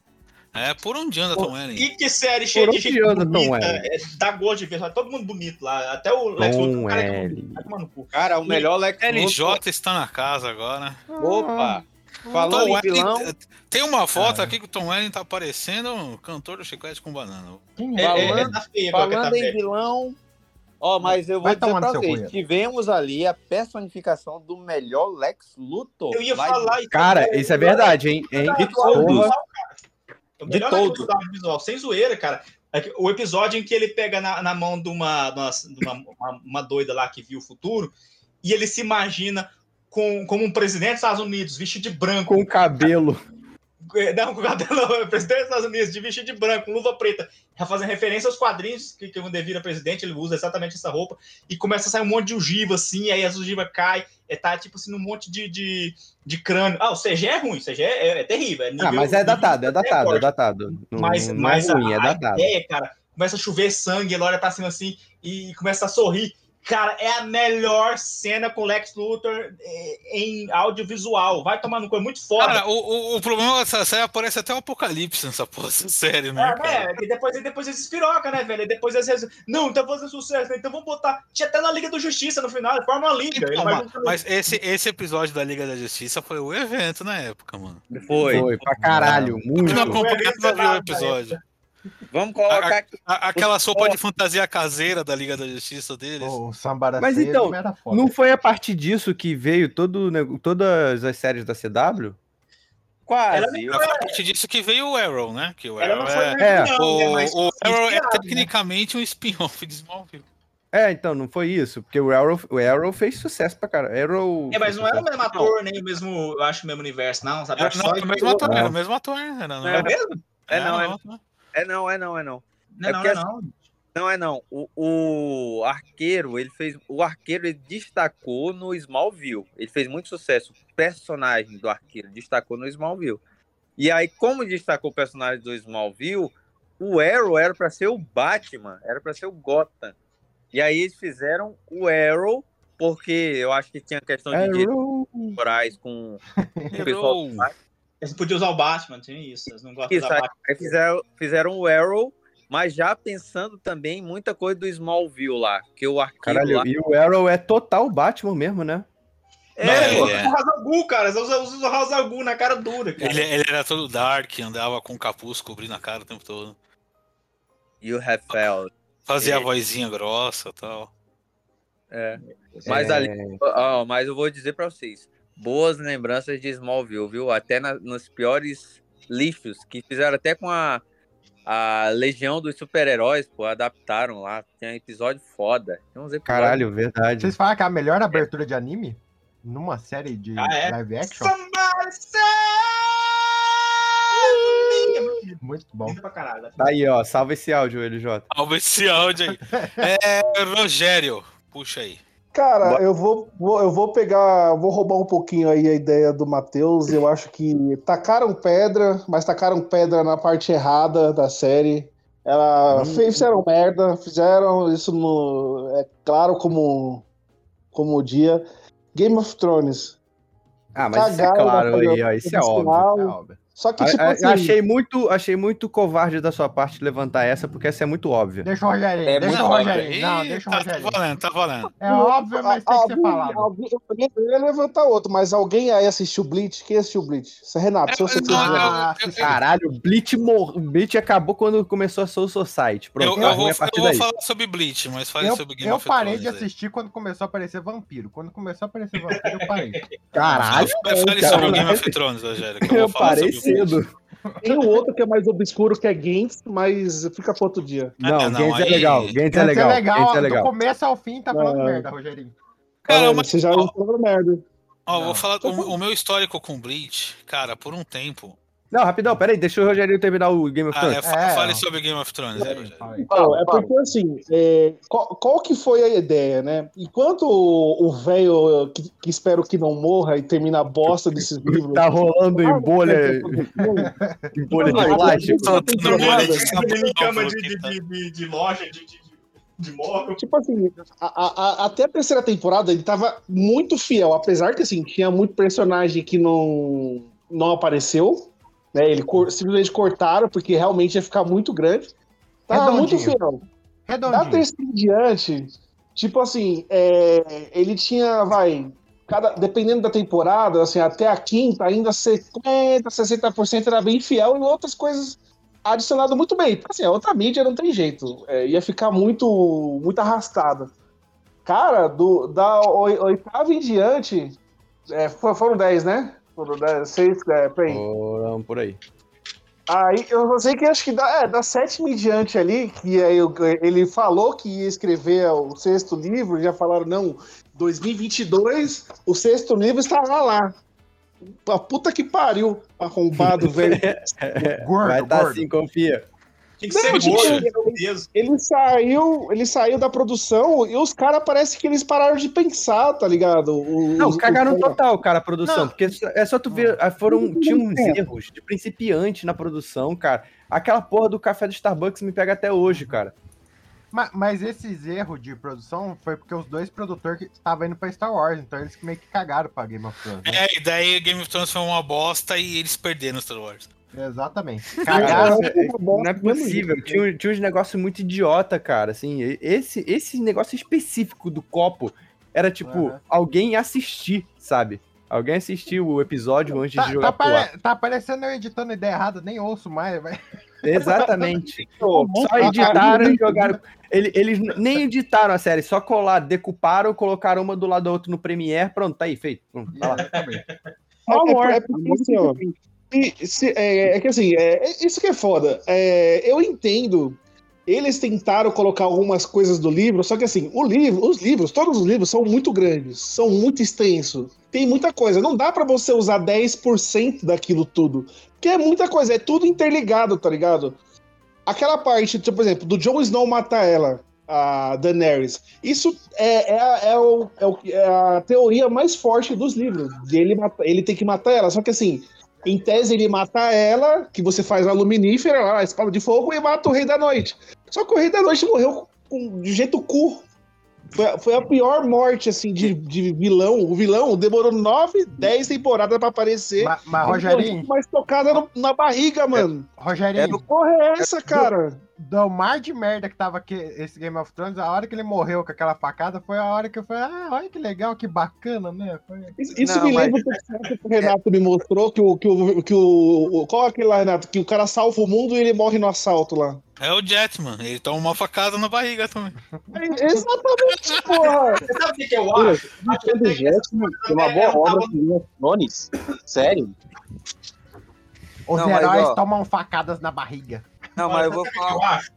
É, por onde anda Tom Welling? Que, que série cheia Por de onde gente anda, Tom bonita, Welling? é, dá gosto de ver, só todo mundo bonito lá, até o Lex Tom Luthor, cara que é cu. Cara, o melhor Lex Luthor. LJ está na casa agora. Opa! Falando Tom em Welling, vilão, tem uma foto aqui que o Tom Welling tá parecendo um cantor do chiclete com banana. É, é, é, Falando- tá tá falando em velho. vilão... Ó, mas eu vou Vai dizer tomar no pra vocês, tivemos ali a personificação do melhor Lex Luthor. Eu ia falar... e- Cara, isso é verdade, hein? De. O De todo. audiovisual, sem zoeira, cara. é O episódio em que ele pega na, na mão de, uma, de uma, de uma, uma- uma doida lá que viu o futuro e ele se imagina com, como um presidente dos Estados Unidos, vestido de branco. Com o cabelo. É, Não, com o cabelo, presidente dos Estados Unidos, de vestido de branco, com luva preta, já fazendo referência aos quadrinhos, que, que quando ele vira presidente, ele usa exatamente essa roupa, e começa a sair um monte de ogiva, assim, aí as ogivas caem, é, tá tipo assim, num monte de, de, de crânio. Ah, o CG é ruim, o CG é, é terrível. é Ah, nível- mas é datado, é datado, é datado. Não, Mas, não mas é ruim, a, é a datado. ideia, cara, começa a chover sangue, ele olha pra cima assim e começa a sorrir. Cara, é a melhor cena com Lex Luthor eh, em audiovisual. Vai tomar no cu, é muito foda. Cara, o, o, o problema dessa série aparece até o apocalipse nessa porra série, né? É, cara? né? E depois, depois eles piroca, né, velho? E depois eles, Não, tá fazendo sucesso, né? Então vamos botar. Tinha até na Liga da Justiça no final, forma uma liga. Então, mas, mas esse, esse episódio da Liga da Justiça foi o evento na época, mano. Foi. Foi, pra caralho, muito. Quem não viu o episódio. Vamos colocar aqui. A- aquela sopa de fantasia caseira da Liga da Justiça deles. O Mas então, era foda. Não foi a partir disso que veio todo, todas as séries da CW? Quase. Ela- Foi a partir disso que veio o Arrow, né? Que o Ela Arrow não foi é, é, não, né? o, o Arrow é né? tecnicamente um spin-off de Smallville. É, então, não foi isso, porque o Arrow, o Arrow fez sucesso pra caralho. Arrow. É, mas não era o mesmo ator, nem o mesmo, eu acho, o mesmo universo, não, sabe? Eu Era, acho não, só era o mesmo ator, Não. era o mesmo ator. Era, não, É mesmo? É, não, é não, não. É não, é não, é não. Não, É não, porque não, não. Não é não. O, o arqueiro, ele fez. O arqueiro ele destacou no Smallville. Ele fez muito sucesso. O personagem do arqueiro destacou no Smallville. E aí, como destacou o personagem do Smallville, o Arrow era para ser o Batman, era para ser o Gotham. E aí eles fizeram o Arrow porque eu acho que tinha questão de direitos autorais com o pessoal. Eles podiam usar o Batman, tinha isso. Eles não gostam Isso, da Batman. aí fizeram, fizeram o Arrow, mas já pensando também em muita coisa do Smallville lá, que o arquivo Caralho, lá. e o Arrow é total Batman mesmo, né? É, Não, ele é. O Hazalgu, cara, eles usam usam o Hazalgu na cara dura, cara. Ele, ele era todo dark, andava com capuz cobrindo a cara o tempo todo. You have failed. Fazia a É. vozinha grossa e tal. É. Mas ali, ó, mas eu vou dizer pra vocês, boas lembranças de Smallville, viu? Até na- nos piores lixos que fizeram até com a a Legião dos Super-Heróis, pô, adaptaram lá. Tem um episódio foda. Tem uns episódios Caralho, verdade. Vocês falam que é a melhor abertura de anime? Numa série de Ah, é? live action? Muito bom. Caralho. Tá aí, ó. Salva esse áudio, LJ. Salva esse áudio aí. É, Rogério, puxa aí. Cara, eu vou, vou- eu vou pegar, vou roubar um pouquinho aí a ideia do Matheus. Eu acho que tacaram pedra, mas tacaram pedra na parte errada da série. Ela fe- fizeram merda, fizeram isso no, é claro como como o dia. Game of Thrones. Ah, mas isso é claro aí, ó. Isso é óbvio. É óbvio. Só que tipo a- assim, achei, muito, achei muito covarde da sua parte levantar essa, porque essa é muito óbvia. Deixa o Rogerinho, É deixa o. Rogerinho. Não, deixa o tá, tá Rogerinho. valendo, tá valendo. É óbvio, mas tem que ser falado. alguém- eu ia- eu levantar outro, mas alguém aí assistiu Bleach? Quem assistiu Bleach? Isso é Renato, se você Eu- quiser. eu- Ah, eu- eu- Caralho, o Bleach, mor... o Bleach acabou quando começou a Soul Society. Pronto, Eu, tá eu vou, eu vou daí. falar sobre Bleach, mas fale Eu, sobre Game eu of parei de Thrones aí. assistir quando começou a aparecer vampiro. Quando começou a aparecer vampiro, eu parei. Caralho, Fale sobre o Game of Thrones, Rogério. Que eu, eu vou falar parei sobre o. cedo. Tem o outro que é mais obscuro, que é Gantz, mas fica para outro dia. Não, Ah, não, Gantz é legal. Gantz é ser legal. legal, Gantz é do legal. começo ao fim, tá falando Não. merda, Rogerinho. Cara, mas- você já falou merda. Ó, vou falar o, o meu histórico com Bleach, cara, por um tempo. Não, rapidão, peraí, deixa o Rogério terminar o Game of Ah, Thrones. é, fa- É, fale ó. sobre Game of Thrones, é. Então, é porque assim, é, qual, qual que foi a ideia, né? Enquanto o velho, que, que espero que não morra e termina a bosta desses livros. Tá rolando Ah, em bolha, em bolha de plástico. Soltando bolha de cama de, de, quintal. de, de, de loja, de, de, móvel. Tipo assim, a- a- a- até a terceira temporada ele tava muito fiel, apesar que assim, tinha muito personagem que não, não apareceu, né? Ele cor- simplesmente cortaram, porque realmente ia ficar muito grande. Redondinho. muito fiel. Da terceira em diante, tipo assim, é, ele tinha, vai, cada, dependendo da temporada, assim, até a quinta, ainda 50%, 60% era bem fiel e outras coisas adicionado muito bem. Porque assim, a outra mídia não tem jeito. é, ia ficar muito, muito arrastada. Cara, do, da oi- oitava em diante, é, fo- foram 10, né? Foram 10, 6, é, peraí. Foram por aí. Aí eu sei que acho que da, é, da sétima em diante ali, que aí eu- ele falou que ia escrever o sexto livro, já falaram, não, 2022, o sexto livro estará lá. A puta que pariu, arrombado, velho. Gordo, Vai tá gordo. assim, confia. Tem que ser Não, tipo, gordo, ele- saiu, ele saiu da produção e os caras parece que eles pararam de pensar, tá ligado? Os- Não, os- cagaram os- total, cara, a produção. Não. Porque é só tu ver, ah, foram, tinha uns É. erros de principiante na produção, cara. Aquela porra do café do Starbucks me pega até hoje, cara. Ma- Mas, esses erros de produção foi porque os dois produtores que estavam indo pra Star Wars, então eles meio que cagaram pra Game of Thrones. né? É, e daí Game of Thrones foi uma bosta e eles perderam Star Wars. Exatamente. Cara, Cagaram. não é possível. Tinha, tinha uns negócios muito idiota, cara. Assim, esse, esse negócio específico do copo era tipo Aham. alguém assistir, sabe? Alguém assistiu o episódio antes Tá, de jogar tá, pare- tá parecendo eu editando ideia errada, nem ouço mais, vai. Exatamente. Só editaram e jogaram. Ele- Eles nem editaram a série, só colaram, decuparam, colocaram uma do lado da outra no Premiere, pronto, tá aí, feito. Pronto, tá lá. Exatamente. É, é, é ó, se- se- é, é que assim, é, é- isso que é foda. É, eu entendo. Eles tentaram colocar algumas coisas do livro, só que assim, o livro, os livros, todos os livros são muito grandes, são muito extensos. Tem muita coisa. Não dá pra você usar 10% daquilo tudo. Porque é muita coisa, é tudo interligado, tá ligado? Aquela parte, tipo, por exemplo, do Jon Snow matar ela, a Daenerys. Isso é, é, a- é o- é é a teoria mais forte dos livros. Ele, ele tem que matar ela. Só que assim, em tese ele mata ela, que você faz a luminífera, lá, a espada de fogo, e mata o Rei da Noite. Só que o Rei da Noite morreu com, de jeito cu. Foi, a- foi a pior morte, assim, de, de vilão. O vilão demorou 9, 10 temporadas pra aparecer. Mas, mas A Rogerinho, mais tocada no- na barriga, mano. Rogerinho, Que porra é essa, cara? Do mar de merda que tava aqui, esse Game of Thrones, a hora que ele morreu com aquela facada foi a hora que eu falei, ah, olha que legal, que bacana, né? Foi... Isso, isso Não, me mas- lembra que o Renato me mostrou, que o, que o, que o, o- Qual é aquele lá, Renato? Que o cara salva o mundo e ele morre no assalto lá. É o Jetman, ele toma uma facada na barriga também. É, Exatamente, porra! Você sabe o que, que eu acho? Acho que tem- Jetman tem uma boa obra of Thrones. Sério? Os Não, mas, heróis ó- tomam facadas na barriga. Não, mas eu vou falar. eu acho?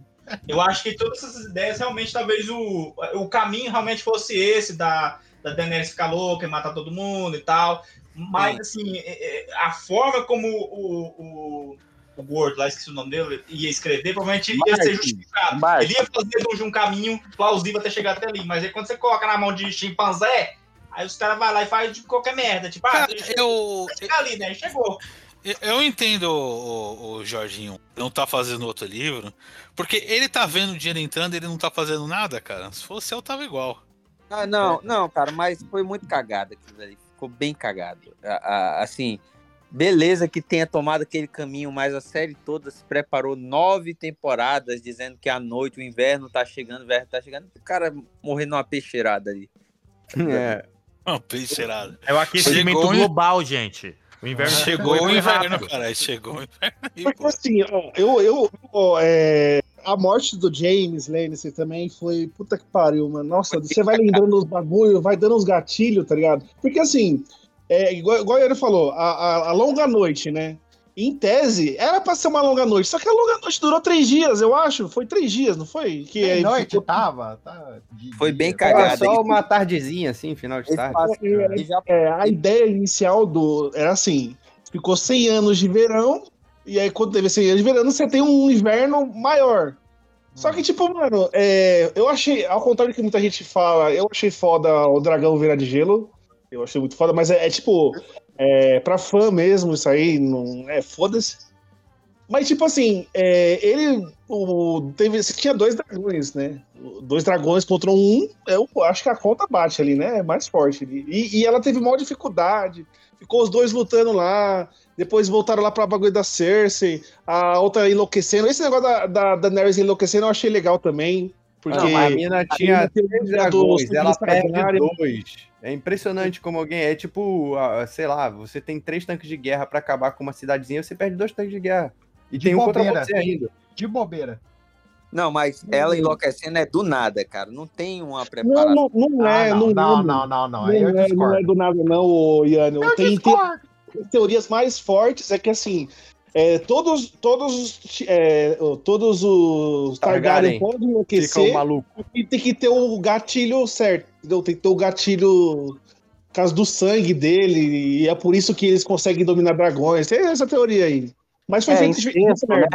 Eu acho que todas essas ideias realmente, talvez o, o caminho realmente fosse esse da, da Daenerys ficar louca e matar todo mundo e tal. Mas, assim, é- é, a forma como o, o, o Word, lá esqueci o nome dele, ia escrever, provavelmente ia ser justificado. Martin. Ele ia fazer de um- caminho plausível até chegar até ali. Mas aí quando você coloca na mão de chimpanzé, aí os caras vão lá e fazem de qualquer merda. Tipo, ah, Cara, deixa eu, eu chegar ali, né? Chegou. Eu- entendo o, o- o Jorginho não tá fazendo outro livro, porque ele tá vendo o dinheiro entrando e ele não tá fazendo nada, cara. Se fosse eu, tava igual. Ah, não, não, cara, mas foi muito cagado aquilo ali. Ficou bem cagado. A- a- assim, beleza que tenha tomado aquele caminho, mas a série toda se preparou nove temporadas dizendo que a noite, o inverno tá chegando, o inverno tá chegando. O cara morrendo numa peixeirada ali. É. Uma peixeirada. É o aquecimento Chegou, global, gente. O inverno Chegou foi o inverno, cara. Chegou o inverno. Porque pô, assim, ó, eu, eu, ó, é, a morte do James Lannister também foi puta que pariu, mano. Nossa, você vai lembrando os bagulho, vai dando uns gatilhos, tá ligado? Porque assim, é, igual, igual ele falou, a, a, a longa noite, né? Em tese, era pra ser uma longa noite, só que a longa noite durou três dias, eu acho. Foi três dias, não foi? Que aí noite ficou- tava? Tá, de Foi bem cagado. Só uma tardezinha, assim, final de tarde. É, já- é, a ideia inicial do era assim: ficou 100 anos de verão, e aí quando teve 100 anos de verão, você tem um inverno maior. Só que, tipo, mano, é, eu achei, ao contrário do que muita gente fala, eu achei foda o dragão virar de gelo. Eu achei muito foda, mas é, é, tipo, é, pra fã mesmo, isso aí, não é foda-se. Mas, tipo assim, é, ele o, teve, tinha dois dragões, né? Dois dragões contra um, eu acho que a conta bate ali, né? É mais forte. E, e ela teve maior dificuldade. Ficou os dois lutando lá. Depois voltaram lá pra bagulho da Cersei. A outra enlouquecendo. Esse negócio da, da, da enlouquecendo eu achei legal também. Porque Não, a mina tinha tem três dragões, ela perde dois. É impressionante como alguém é tipo, sei lá, você tem três tanques de guerra pra acabar com uma cidadezinha, você perde dois tanques de guerra. E De tem um contra bobeira. você ainda. De bobeira. Não, mas ela enlouquecendo é do nada, cara. Não tem uma Não, preparação. não, não é, Ah, não, não, é, não, não, não. Não, eu é, não é do nada, não, ô, Iano. Eu Tem, tem, teorias mais fortes é que assim. É, todos, todos, os- é, todos os Targaryen Targaryen. podem enlouquecer maluco. e tem que ter o gatilho certo. Entendeu? Tem que ter o gatilho por causa do sangue dele. E é por isso que eles conseguem dominar dragões. Tem essa teoria aí. Mas foi É, feito incesto, né?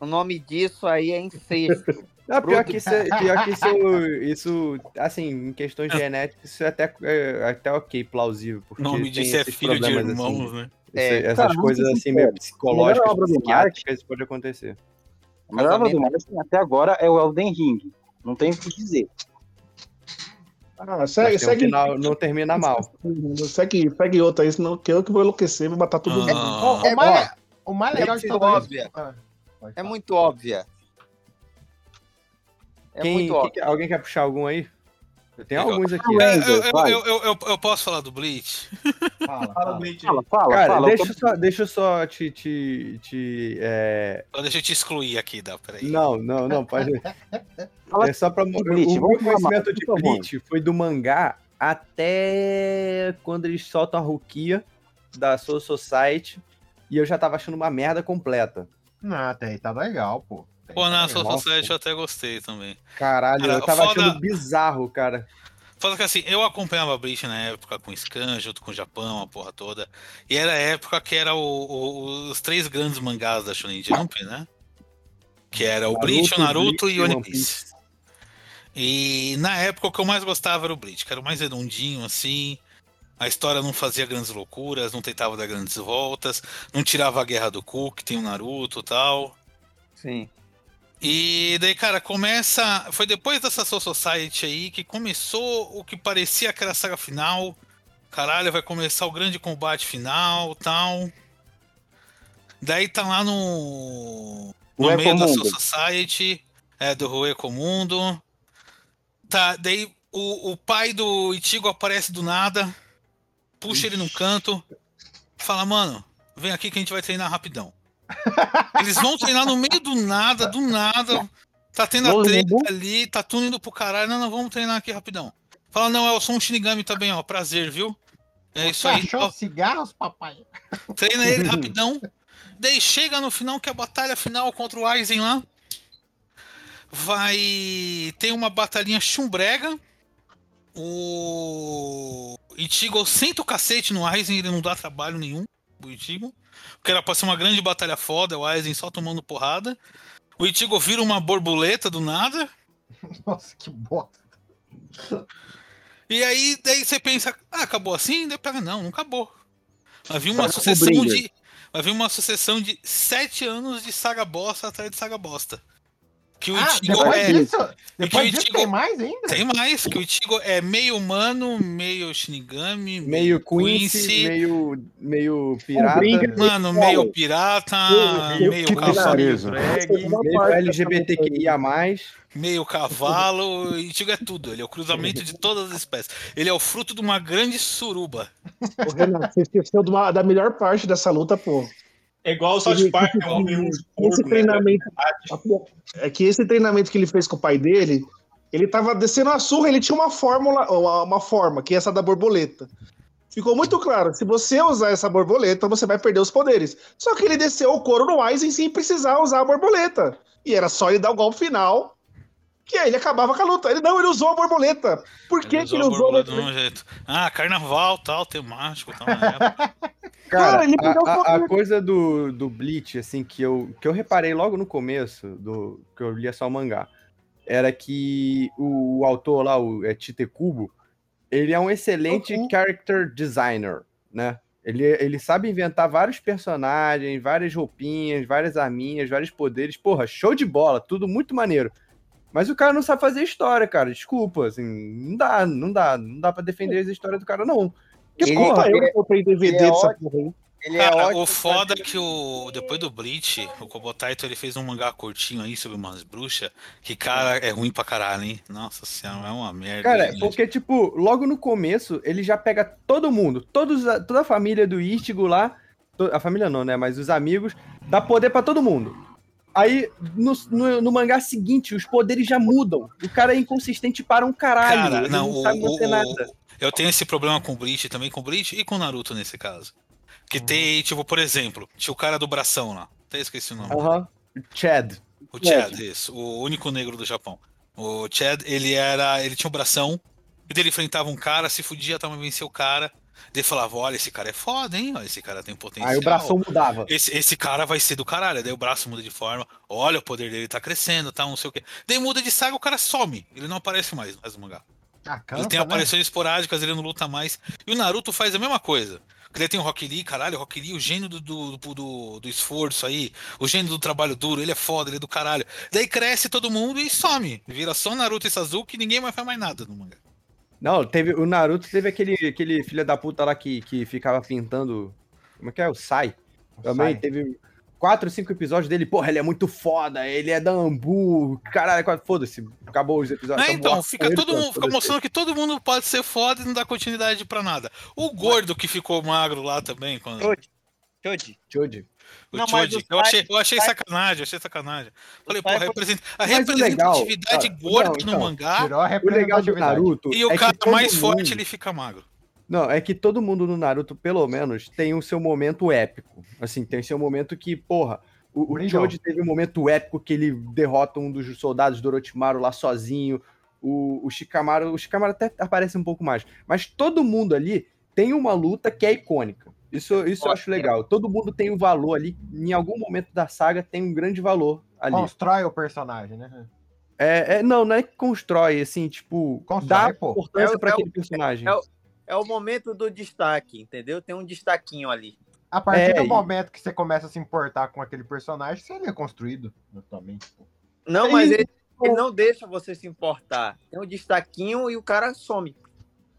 O nome disso aí é incesto. Não, pior que, isso, é- pior que isso, isso, assim, em questões genéticas, isso é até, é, até ok, plausível. O Porque nome disso é filho de problemas, irmãos, assim, né? É, essas cara, coisas assim, meio sinceros. psicológicas, psiquiátricas, isso pode acontecer. A melhor obra do. Martin até agora é o Elden Ring. Não tem o que dizer. Ah, segue, um segue, final, não termina mal. segue, segue outra aí, senão que eu que vou enlouquecer, vou matar mundo. Ah, O, o mais, o mais legal de É tudo óbvia. Ah, É muito óbvia. É Quem, muito óbvio. quer- alguém quer puxar algum aí? Legal. alguns aqui. É, eu, eu, eu, eu, eu- eu posso falar do Bleach? Fala, Fala, fala. Blade. Fala, fala, Cara, fala. deixa, eu só, deixa eu só te. te, te é, Só deixa eu te excluir aqui, dá, peraí. Não, não, não, pode. Fala É só pra. O Bleach, meu vamos falar conhecimento de. Bleach foi do mangá até quando eles soltam a Rukia da Soul Society e eu já tava achando uma merda completa. Não, até aí tá legal, pô. Pô, na. Soul Society eu até gostei também. Caralho, Cara, eu tava foda- achando bizarro, cara. Fala que assim, eu acompanhava Bleach na época com Scan, junto com o Japão, a porra toda. E era a época que era o- o- os três grandes mangás da Shonen Jump, né? Que era o Bleach, o Naruto Bleach e o One Piece. E na época o que eu mais gostava era o Bleach, que era o mais redondinho, assim. A história não fazia grandes loucuras, não tentava dar grandes voltas, não tirava a guerra do cu, que tem o Naruto e tal. Sim. E daí, cara, começa. Foi depois dessa Soul Society aí que começou o que parecia que era a saga final. Caralho, vai começar o grande combate final tal. Daí tá lá no. No O meio da. Soul Society, é, do Rui Ecomundo. Tá, daí o, o pai do Ichigo aparece do nada, puxa ele num canto, fala, mano, vem aqui que a gente vai treinar rapidão. Eles vão treinar no meio do nada, do nada. Tá tendo a treta ali, tá tudo indo pro caralho. Não, não, vamos treinar aqui rapidão. Fala, não, eu sou um Shinigami também, ó. Prazer, viu? É isso aí. Achou ó, cigarros, papai? treina ele rapidão. Daí chega no final, que é a batalha final contra o Aizen lá. Vai ter uma batalhinha chumbrega. O Ichigo senta o cacete no Aizen, ele não dá trabalho nenhum. O Ichigo. Porque era pra ser uma grande batalha foda, o Aizen só tomando porrada. O Ichigo vira uma borboleta do nada. Nossa, que bosta. E aí, daí você pensa, ah, acabou assim? Daí pega, não, não acabou. Vai vir uma sucessão de. Vai vir uma sucessão de sete anos de saga bosta atrás de saga bosta. Que o Ah, Ichigo depois é. disso, depois o disso Ichigo- tem mais ainda? Tem mais, que o Ichigo é meio humano, meio Shinigami, Meio Quincy, meio, meio pirata. Mano, meio pirata, meio, meio meio, cavalo, meio LGBTQIA+. meio cavalo. O Ichigo é tudo, ele é o cruzamento de todas as espécies. Ele é o fruto de uma grande suruba. Ô, Renato, você esqueceu de uma- da melhor parte dessa luta, pô. É igual o South Park, né? Um um Esse né? treinamento. É que esse treinamento que ele fez com o pai dele, ele tava descendo a surra, ele tinha uma fórmula, uma, uma forma, que é essa da borboleta. Ficou muito claro, se você usar essa borboleta, você vai perder os poderes. Só que ele desceu o couro no Aizen sem precisar usar a borboleta. E era só ele dar o golpe final, que aí ele acabava com a luta. Ele não, ele usou a borboleta. Por que, que ele usou a borboleta borboleta? mesmo jeito. Ah, carnaval, tal, temático, tal. na época. Cara, Cara, ele a, a- coisa do, do Bleach, assim, que eu, que eu reparei logo no começo, do que eu lia só o mangá, era que o, o autor lá, o é, Tite Kubo, ele é um excelente Uhum. character designer, né? Ele, ele sabe inventar vários personagens, várias roupinhas, várias arminhas, vários poderes. Porra, show de bola, tudo muito maneiro. Mas o cara não sabe fazer história, cara. Desculpa, assim, não dá, não dá, não dá pra defender as histórias do cara, não. Porque, Ele- porra, Porra, eu comprei DVD ele é dessa porra aí. Ele é Cara, ótimo. o foda é que o depois do Bleach, o Kobotaito ele fez um mangá curtinho aí sobre umas bruxas, que cara é ruim pra caralho, hein? Nossa senhora, é uma merda. Cara, gente. porque, tipo, logo no começo, ele já pega todo mundo, todos, a- toda a família do Ichigo lá, to- a família não, né, mas os amigos, dá poder pra todo mundo. Aí, no, no, no mangá seguinte, os poderes já mudam. O cara é inconsistente para um caralho. Cara, não, não o, sabe manter o- nada. eu tenho esse problema com o Bleach também, com o Bleach e com o Naruto nesse caso. Que tem, tipo, por exemplo, tinha o cara do bração lá, até esqueci o nome. Aham. Chad. O Chad, isso, o único negro do Japão. O Chad, ele era, ele tinha um bração, e daí ele enfrentava um cara, se fudia, tava venceu o cara. Daí falava, olha, esse cara é foda, hein? Olha, esse cara tem potencial. Aí o bração mudava. Esse, esse cara vai ser do caralho. Daí o braço muda de forma. Olha, o poder dele tá crescendo, tá, não sei o quê. Daí muda de saga, o cara some. Ele não aparece mais mais no mangá. Ah, Ele tem né? aparições esporádicas, ele não luta mais. E o Naruto faz a mesma coisa. Daí tem o Rock Lee, caralho, o Rock Lee, o gênio do, do, do, do esforço aí, o gênio do trabalho duro, ele é foda, ele é do caralho. Daí cresce todo mundo e some. Vira só Naruto e Sasuke e ninguém mais faz mais nada no mangá. Não, teve, o Naruto teve aquele, aquele filho da puta lá que, que ficava pintando. Como é que é? O Sai. Também Sai. teve quatro, cinco episódios dele. Porra, ele é muito foda, ele é da Ambu. Caralho, foda-se. Acabou os episódios. É, acabou então, fica todo mundo, fica mostrando que todo mundo pode ser foda e não dá continuidade pra nada. O gordo que ficou magro lá também, quando. Choji. Choji. Choji. O Não, o eu Sai- achei, eu achei Sai- sacanagem, achei sacanagem. Falei, represent... a legal- representatividade ah, gorda não, no então, mangá Tirou a O legal do. Naruto. e o é que cara mais mundo- forte ele fica magro. Não, é que todo mundo no Naruto, pelo menos, tem o seu momento épico. Assim, tem o seu momento que, porra, o, o. Choji teve um momento épico que ele derrota um dos soldados do Orochimaru lá sozinho. O, o Shikamaru, o Shikamaru até aparece um pouco mais. Mas todo mundo ali tem uma luta que é icônica. Isso, isso eu acho legal. Todo mundo tem um valor ali. Em algum momento da saga tem um grande valor ali. Constrói o personagem, né? É, é- não, não é que constrói, assim, tipo, Constrói, dá pô. importância É o- pra é aquele personagem. é o- É o momento do destaque, entendeu? Tem um destaquinho ali. A partir É, do momento que você começa a se importar com aquele personagem, você ele é construído. Totalmente. pô. Não, mas ele, ele não deixa você se importar. Tem um destaquinho e o cara some.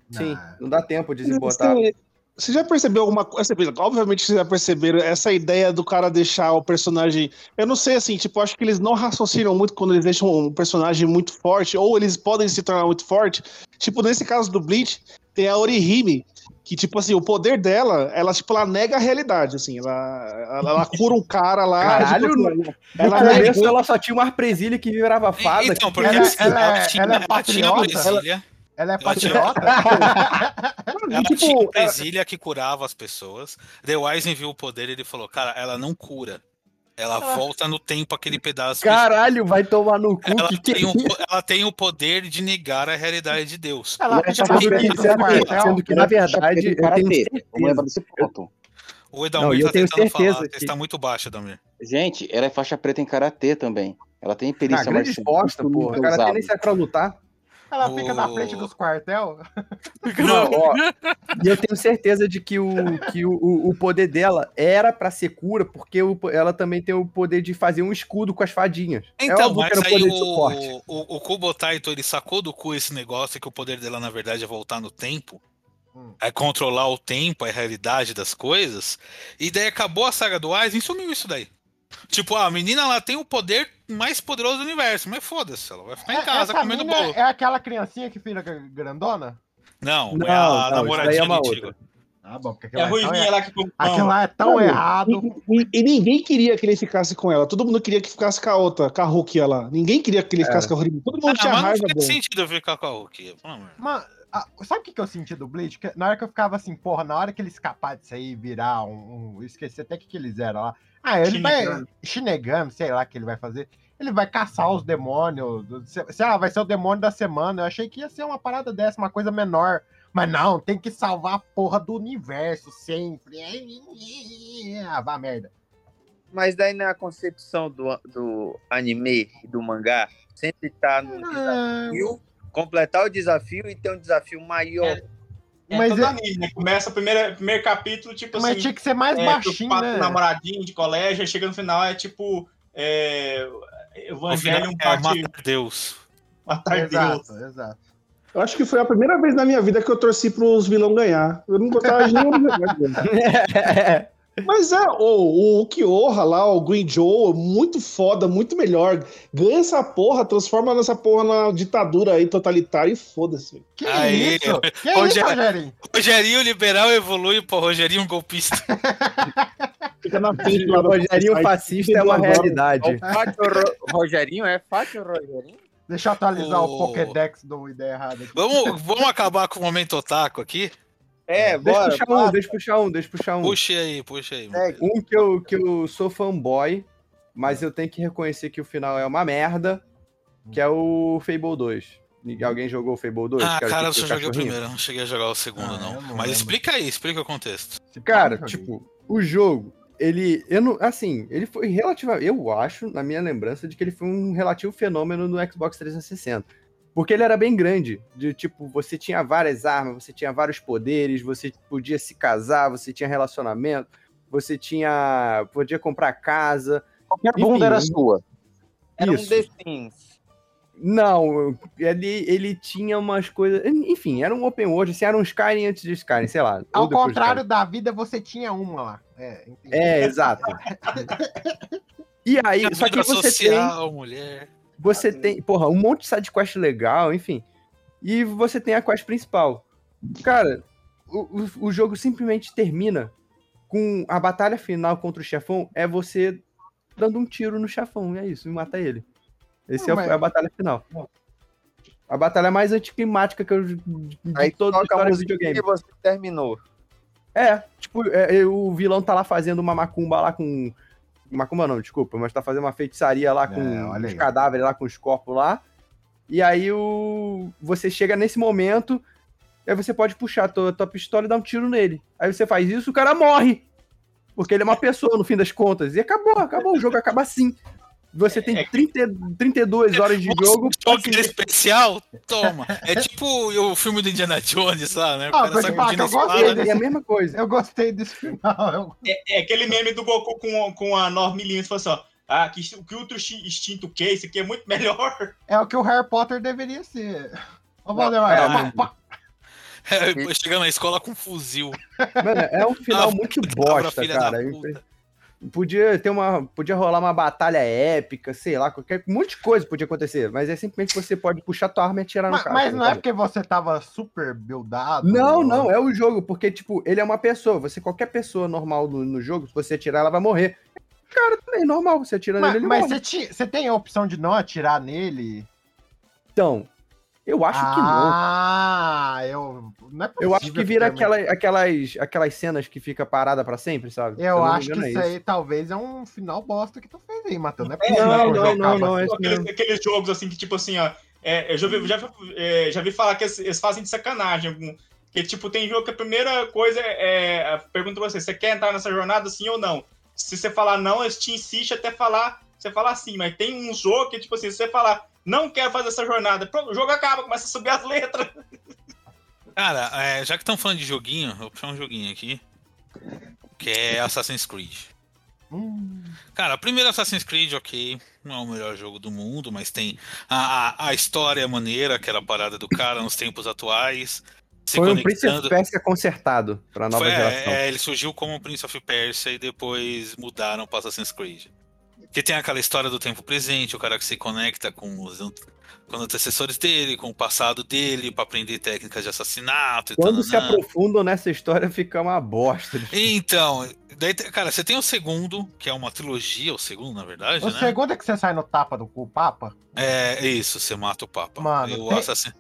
Sim, não dá tempo de se botar. Você, você já percebeu alguma coisa? Obviamente vocês já perceberam essa ideia do cara deixar o personagem. Eu não sei, assim, tipo, acho que eles não raciocinam muito quando eles deixam um personagem muito forte, ou eles podem se tornar muito forte. Tipo, nesse caso do Bleach, tem a Orihime, que, tipo assim, o poder dela, ela, tipo, ela nega a realidade, assim, ela, ela, ela cura um cara lá. Caralho, tipo, assim, No ela começo ela só tinha uma arpresilha que virava fada. Então, que- porque Ela- assim, ela ela, é- tinha, ela é ela tinha patriota? Brasília, Ela é Ela tinha- patriota? ela tipo, tinha ela- Brasília que curava as pessoas. The Wise viu o poder e ele falou, cara, ela não cura. Ela volta no tempo aquele pedaço. Caralho, vai tomar no cu. Ela que que é tem, um, po- ela tem o poder de negar a realidade de Deus. Ela Ela tá sendo que-. Sendo que, na verdade, eu tenho Karatê. Vamos certeza. lembrar desse ponto. O Não, Edalmir eu tá tenho tentando certeza falar, que- está muito baixo, Edalmir. Gente, ela é faixa preta em karatê também. Ela tem Ah, perícia grande marcial. bosta, muito porra. O usada. nem sai pra lutar. Ela fica na O- frente dos quartel. Não, ó, e eu tenho certeza de que, o, que o, o- o poder dela era pra ser cura, porque o- ela também tem o poder de fazer um escudo com as fadinhas. é Então, que mas era o aí o, o, o Kubo Taito, ele sacou do cu esse negócio que o poder dela, na verdade, é voltar no tempo. Hum. É controlar o tempo, a realidade das coisas. E daí acabou a saga do Aizen e sumiu isso daí. Tipo, a menina ela tem o poder mais poderoso do universo, mas foda-se, ela vai ficar em casa Essa comendo bolo. é aquela criancinha que fica grandona? Não, Não, é a não, namoradinha é uma antiga. outra. Ah, bom, porque É aquilo a lá é tão, ruivinha lá que aquilo lá é tão Não, errado. E, e ninguém queria que ele ficasse com ela. Todo mundo queria que ficasse com a outra, com a Rukia lá. Ninguém queria que ele ficasse com a Rukia. Todo mundo Ah, tinha mas não raiva faz dele. sentido eu ficar com a. Mano, ah, sabe o que, que eu senti do Bleach? Que na hora que eu ficava assim, porra, na hora que ele escapar disso aí e virar um, um. Esqueci até o que, que eles eram lá. Ah, ele vai. Shinigami. Shinigami, sei lá o que ele vai fazer. Ele vai caçar os demônios. sei lá, vai ser o demônio da semana. Eu achei que ia ser uma parada dessa, uma coisa menor. Mas não, tem que salvar a porra do universo sempre. Ah, vá merda. Mas daí na concepção do, do anime e do mangá, sempre tá no Ah, desafio, completar o desafio e ter um desafio maior. É Mas todo é- anime, né? Começa o primeiro, primeiro capítulo, tipo mas assim. tinha que ser mais é, baixinho, né? namoradinho de colégio, aí chega no final, é tipo. É, Evangelho é parte matar Deus. matar Deus. Exato, exato. Eu acho que foi a primeira vez na minha vida que eu torci pros vilão ganhar. Eu não gostava de nenhum deles. Mas é, o, o Kyoha lá, o Green Joe, muito foda, muito melhor. Ganha essa porra, transforma nessa porra na ditadura aí totalitária e foda-se. Que Aí, isso? Que Rogério- isso, Rogerinho? Rogerinho liberal evolui pro Rogerinho golpista. Fica na frente O lá do- Rogerinho fascista é uma agora- realidade. O Fátio Ro- Rogerinho é Fátio Rogerinho? Deixa eu atualizar o O- Pokédex do Ideia Errada aqui. Vamos, vamos acabar com o momento otaku aqui? É, Deixa eu bora. puxar um, deixa eu puxar um, deixa eu puxar um. Puxa aí, puxa aí. É, Um que eu, que eu sou fanboy, mas eu tenho que reconhecer que o final é uma merda, que é o Fable 2. Ninguém- Alguém jogou o Fable 2? Ah, cara, eu tipo só o joguei o primeiro, não cheguei a jogar o segundo, Ah, eu não. não Mas lembro. explica aí, explica o contexto. Cara, tipo, o jogo, ele. Eu não, assim, ele foi relativamente. Eu acho, na minha lembrança, de que ele foi um relativo fenômeno no Xbox 360. Porque ele era bem grande. De tipo, você tinha várias armas, você tinha vários poderes, você podia se casar, você tinha relacionamento, você tinha. podia comprar casa. Qualquer Enfim, bunda era um- sua. Era um Isso. The Sims. Não, ele, ele tinha umas coisas. Enfim, era um open world, assim, era um Skyrim antes de Skyrim, sei lá. Ao contrário da vida, você tinha uma lá. É. É, exato. E aí, A só que você tem, social, mulher. Você tem, porra, um monte de sidequest legal, enfim. E você tem a quest principal. Cara, o, o, o jogo simplesmente termina com a batalha final contra o chefão é você dando um tiro no chefão, e é isso, e mata ele. Esse é, o- Mas- é a batalha final. A batalha mais anticlimática que eu de Aí toda a história do videogame. e você terminou. É, tipo, é, é, o vilão tá lá fazendo uma macumba lá com. Macumba não, desculpa, mas tá fazendo uma feitiçaria lá com É, os cadáveres lá, com os corpos lá. E aí o. Você chega nesse momento, aí você pode puxar a tua, tua pistola e dar um tiro nele. Aí você faz isso, o cara morre. Porque ele é uma pessoa, no fim das contas. E acabou, acabou. O jogo acaba assim. Você tem 30, 32 horas de jogo. Jogo assim, especial, toma. É tipo o filme do Indiana Jones, sabe, né? O Ah, cara sai eu gostei né? é a mesma coisa. Eu gostei desse final. É, é aquele meme do Goku com, com a 9mm, falou assim, ó. ah, que, que Ultra Instinto que esse aqui é muito melhor. É o que o Harry Potter deveria ser. Ô, É, Valdemar, pá, pá. Chegando na escola com um fuzil. Mano, é um final Ah, muito bosta, cara. Podia ter uma. Podia rolar uma batalha épica, sei lá, qualquer. Um monte de coisa podia acontecer, mas é simplesmente você pode puxar tua arma e atirar no Mas, cara. mas não é porque você tava super buildado? Não, não, é o jogo, porque, tipo, ele é uma pessoa. Você, qualquer pessoa normal no, no jogo, se você atirar, ela vai morrer. Cara, também, normal, você atira Mas, nele, ele mas você, você tem a opção de não atirar nele? Então, eu acho que não. Ah, eu. Não é possível Eu acho que vira aquela, aquelas, aquelas cenas que fica parada pra sempre, sabe? Eu acho que é isso aí talvez é um final bosta que tu fez aí, Matheus. Não é possível não, não, não, não, assim. é Aqueles, aqueles jogos assim que, tipo assim, ó. é, eu já vi, já, é, já vi falar que eles, eles fazem de sacanagem. algum- Que, tipo, tem jogo que a primeira coisa é. é pergunta pra você: você quer entrar nessa jornada sim ou não? Se você falar não, eles te insistem até falar. Você falar sim, mas tem um jogo que, tipo assim, se você falar não quero fazer essa jornada, pronto, o jogo acaba, começa a subir as letras. Cara, é, já que estão falando de joguinho, eu vou puxar um joguinho aqui. Que é Assassin's Creed. Hum, Cara, primeiro Assassin's Creed, ok, não é o melhor jogo do mundo, mas tem a, a, a história maneira, aquela parada do cara nos tempos atuais. Se Foi um Prince of Persia consertado pra nova Foi, geração. é, ele surgiu como Prince of Persia e depois mudaram para Assassin's Creed. Que tem aquela história do tempo presente, o cara que se conecta com os, com os antecessores dele, com o passado dele, pra aprender técnicas de assassinato e Quando se aprofundam nessa história, fica uma bosta. Então, daí, cara, você tem o segundo, que é uma trilogia, o segundo, na verdade, O né? segundo é que você sai no tapa do cu, Papa? É isso, você mata o Papa. Mano, E o tem- assassino.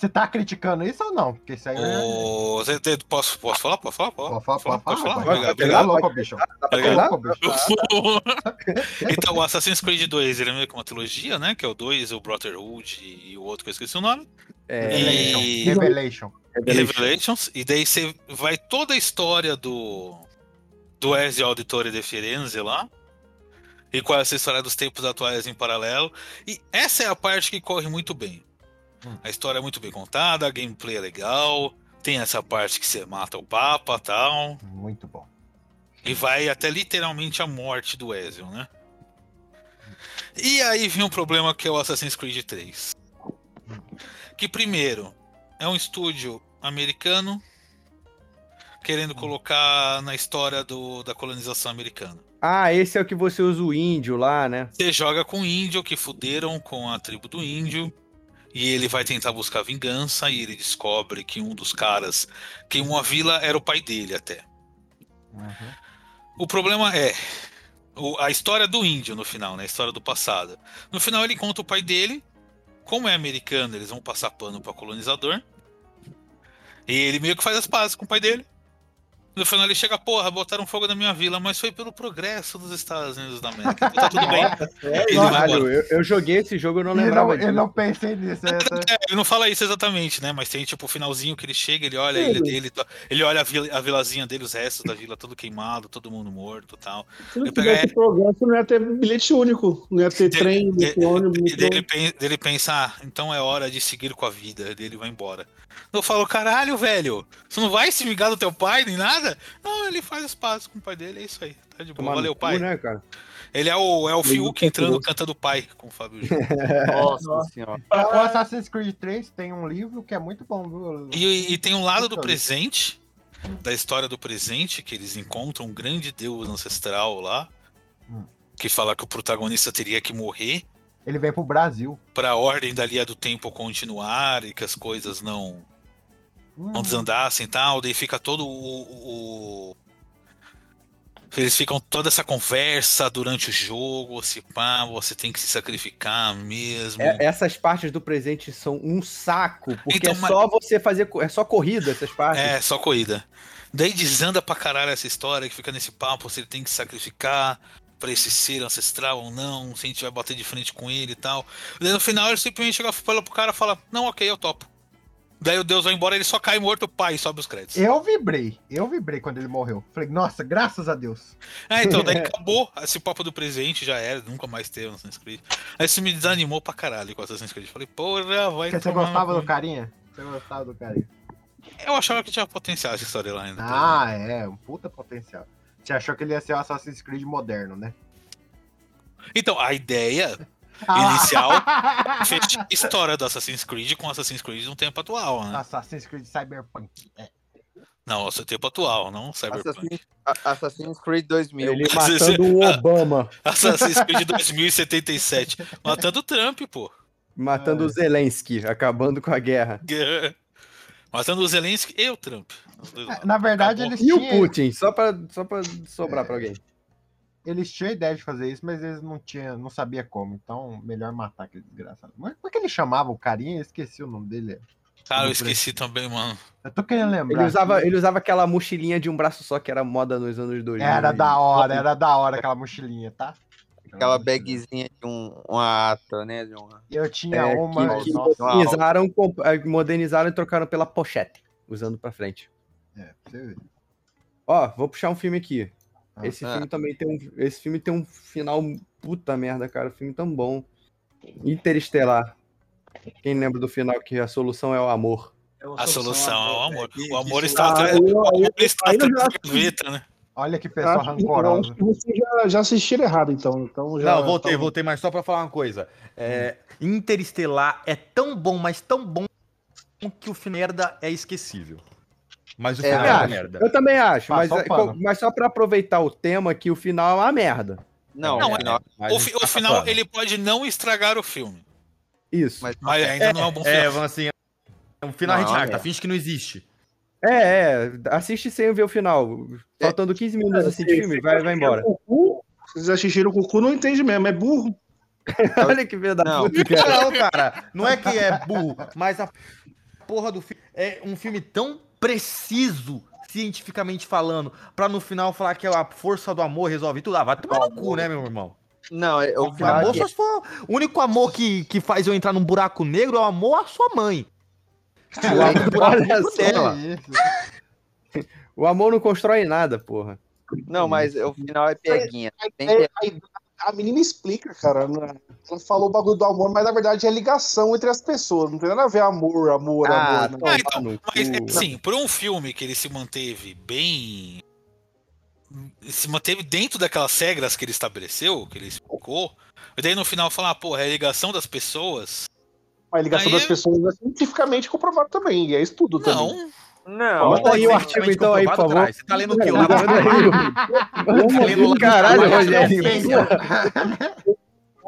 Você tá criticando isso ou não? Porque isso aí é. Posso, posso falar? Posso falar? Pode falar, pode Pode falar. falar? Obrigado, Tá obrigado. louco, bicho. Obrigado. bicho. então, o Assassin's Creed 2, ele é meio que uma trilogia, né? Que é o 2, o Brotherhood e o outro que eu esqueci o nome. É, E... Revelation. Revelations. E daí você vai toda a história do do Ezio Auditore de Firenze lá. E qual é essa história dos tempos atuais em paralelo. E essa é a parte que corre muito bem. A história é muito bem contada, a gameplay é legal. Tem essa parte que você mata o Papa e tal. Muito bom. E vai até literalmente a morte do Ezio, né? E aí vem um problema que é o Assassin's Creed 3. Que primeiro, é um estúdio americano querendo colocar na história do, da colonização americana. Ah, esse é o que você usa o índio lá, né? Você joga com o índio que fuderam com a tribo do índio. E ele vai tentar buscar vingança e ele descobre que um dos caras que uma vila era o pai dele até. O problema é o- a história do índio no final, né? A história do passado. No final ele conta o pai dele. Como é americano, eles vão passar pano para colonizador. E ele meio que faz as pazes com o pai dele. No final ele chega, porra, botaram fogo na minha vila, mas foi pelo progresso dos Estados Unidos da América. Então tá tudo bem. Ele vai Caralho, eu, eu joguei esse jogo e não Eu não, lembrava eu disso. não pensei nisso. eu tô- É, ele não fala isso exatamente, né? Mas tem tipo o finalzinho que ele chega, ele olha a ilha dele, to- ele olha a, vila, a vilazinha dele, os restos da vila, tudo queimado, todo mundo morto e tal. Se não Ele pega- tivesse progresso, não ia ter bilhete único. Não ia ter trem, de- ônibus. E dele, pen- dele pensa, ah, então é hora de seguir com a vida. Dele vai embora. Eu falo, caralho, velho, você não vai se vingar do teu pai nem nada? Não, ele faz as pazes com o pai dele, é isso aí. Tá de boa. Valeu, cu, pai. né, cara? Ele é o, é o Fiuk entrando cantando pai, com o Fábio Júnior. Nossa senhora. O Assassin's Creed 3 tem um livro que é muito bom, viu? E, e tem um lado do Então, presente, da história do presente, que eles encontram um grande deus ancestral lá, Hum. que fala que o protagonista teria que morrer Ele vem pro Brasil. para a ordem da linha do tempo continuar e que as coisas não, Hum. não desandassem e tal. Daí fica todo o, o- Eles ficam toda essa conversa durante o jogo, se pá, você tem que se sacrificar mesmo. É- essas partes do presente são um saco, porque Então, é mas- só você fazer. É só corrida essas partes. É, só corrida. Daí desanda pra caralho essa história que fica nesse papo se ele tem que se sacrificar pra esse ser ancestral ou não, se a gente vai bater de frente com ele e tal. Daí no final ele simplesmente chega pro cara e fala: Não, ok, eu topo. Daí o Deus vai embora, ele só cai morto, pai, sobe os créditos. Eu vibrei. Eu vibrei quando ele morreu. Falei, nossa, graças a Deus. É, então, daí acabou esse papo do presente, já era, nunca mais teve um Assassin's Creed. Aí isso me desanimou pra caralho com o Assassin's Creed. Falei, porra, vai Porque você gostava no do carinha? Você gostava do carinha? Eu achava que tinha potencial essa história lá ainda. Ah, é. Um puta potencial. Você achou que ele ia ser o Assassin's Creed moderno, né? Então, a ideia inicial fechar a história do Assassin's Creed com Assassin's Creed no tempo atual, né? Assassin's Creed Cyberpunk. É. Não, o tempo atual, não Cyberpunk. Assassin's, Assassin's Creed 2000. Ele matando o Obama, Assassin's Creed 2077. Matando o Trump, pô. matando o Zelensky, acabando com a guerra. Matando o Zelensky e o Trump. Os dois lá. Na verdade, Acabou. eles E o Putin, só pra, só pra sobrar pra alguém. eles tinham a ideia de fazer isso, mas eles não tinham, não sabia como. Então, melhor matar aquele desgraçado. Mas como é que ele chamava o carinha? Eu esqueci o nome dele. Cara, eu esqueci também, mano. Eu tô querendo lembrar. Ele usava, ele usava aquela mochilinha de um braço só, que era moda nos anos 2000. Era da hora, era da hora aquela mochilinha, tá? Aquela bagzinha de um, uma ata, né? De uma... Eu tinha É, uma. que, que nossa, modernizaram, eh, modernizaram e trocaram pela pochete, usando pra frente. É, pra você ver. Ó, vou puxar um filme aqui. Ah. Esse Ah. filme também tem um. Esse filme tem um final puta merda, cara. Um filme tão bom. Interestelar. Quem lembra do final que a solução é o amor? A solução é o amor. Que- O amor está Ah, atrás. gaveta, né? Olha que pessoa eu rancorosa. vocês já, já assistiram errado, então. então já, Não, voltei, então- voltei, mas só pra falar uma coisa. É, Interestelar é tão bom, mas tão bom que o final merda é esquecível. Mas o É, final eu é, uma merda. Eu também acho, mas, é, mas só pra aproveitar o tema que o final é uma merda. Não, Não, o final- Mas O, fi- o tá final, ele pode não estragar o filme. Isso. Mas- Mas ainda não é um bom É, final. assim, é um final Não, retirada, é. finge que não existe. É, é, assiste sem ver o final. Faltando 15 minutos assim de filme, vai, vai embora. O cu, vocês assistiram o cu, não entende mesmo, é burro. Olha que da Não. Não, cara, não é que é burro, mas a porra do filme é um filme tão preciso, cientificamente falando, pra no final falar que a força do amor resolve tudo. Ah, vai tomar no cu, né, meu irmão? Não, é- o O amor é só se for. O único amor que, que faz eu entrar num buraco negro é o amor à sua mãe. O amor Olha dela. Que? O amor não constrói nada, porra. Não, mas o final é peguinha. Tem É, que- a, a menina explica, cara. né? Ela falou o bagulho do amor, mas na verdade é ligação entre as pessoas. Não tem nada a ver amor, amor, Ah, amor. né? Ah, então, Mas, cu. é, sim, por um filme que ele se manteve bem. Se manteve dentro daquelas regras que ele estabeleceu, que ele explicou. E daí no final falar, porra, é a ligação das pessoas. A ligação Aí das é- pessoas é cientificamente comprovado também. E é estudo também. Não, Não, Bota aí o artigo então aí, por favor. caralho. Você tá lendo o quê? O Manda. Tá lendo o Caralho? Rogério.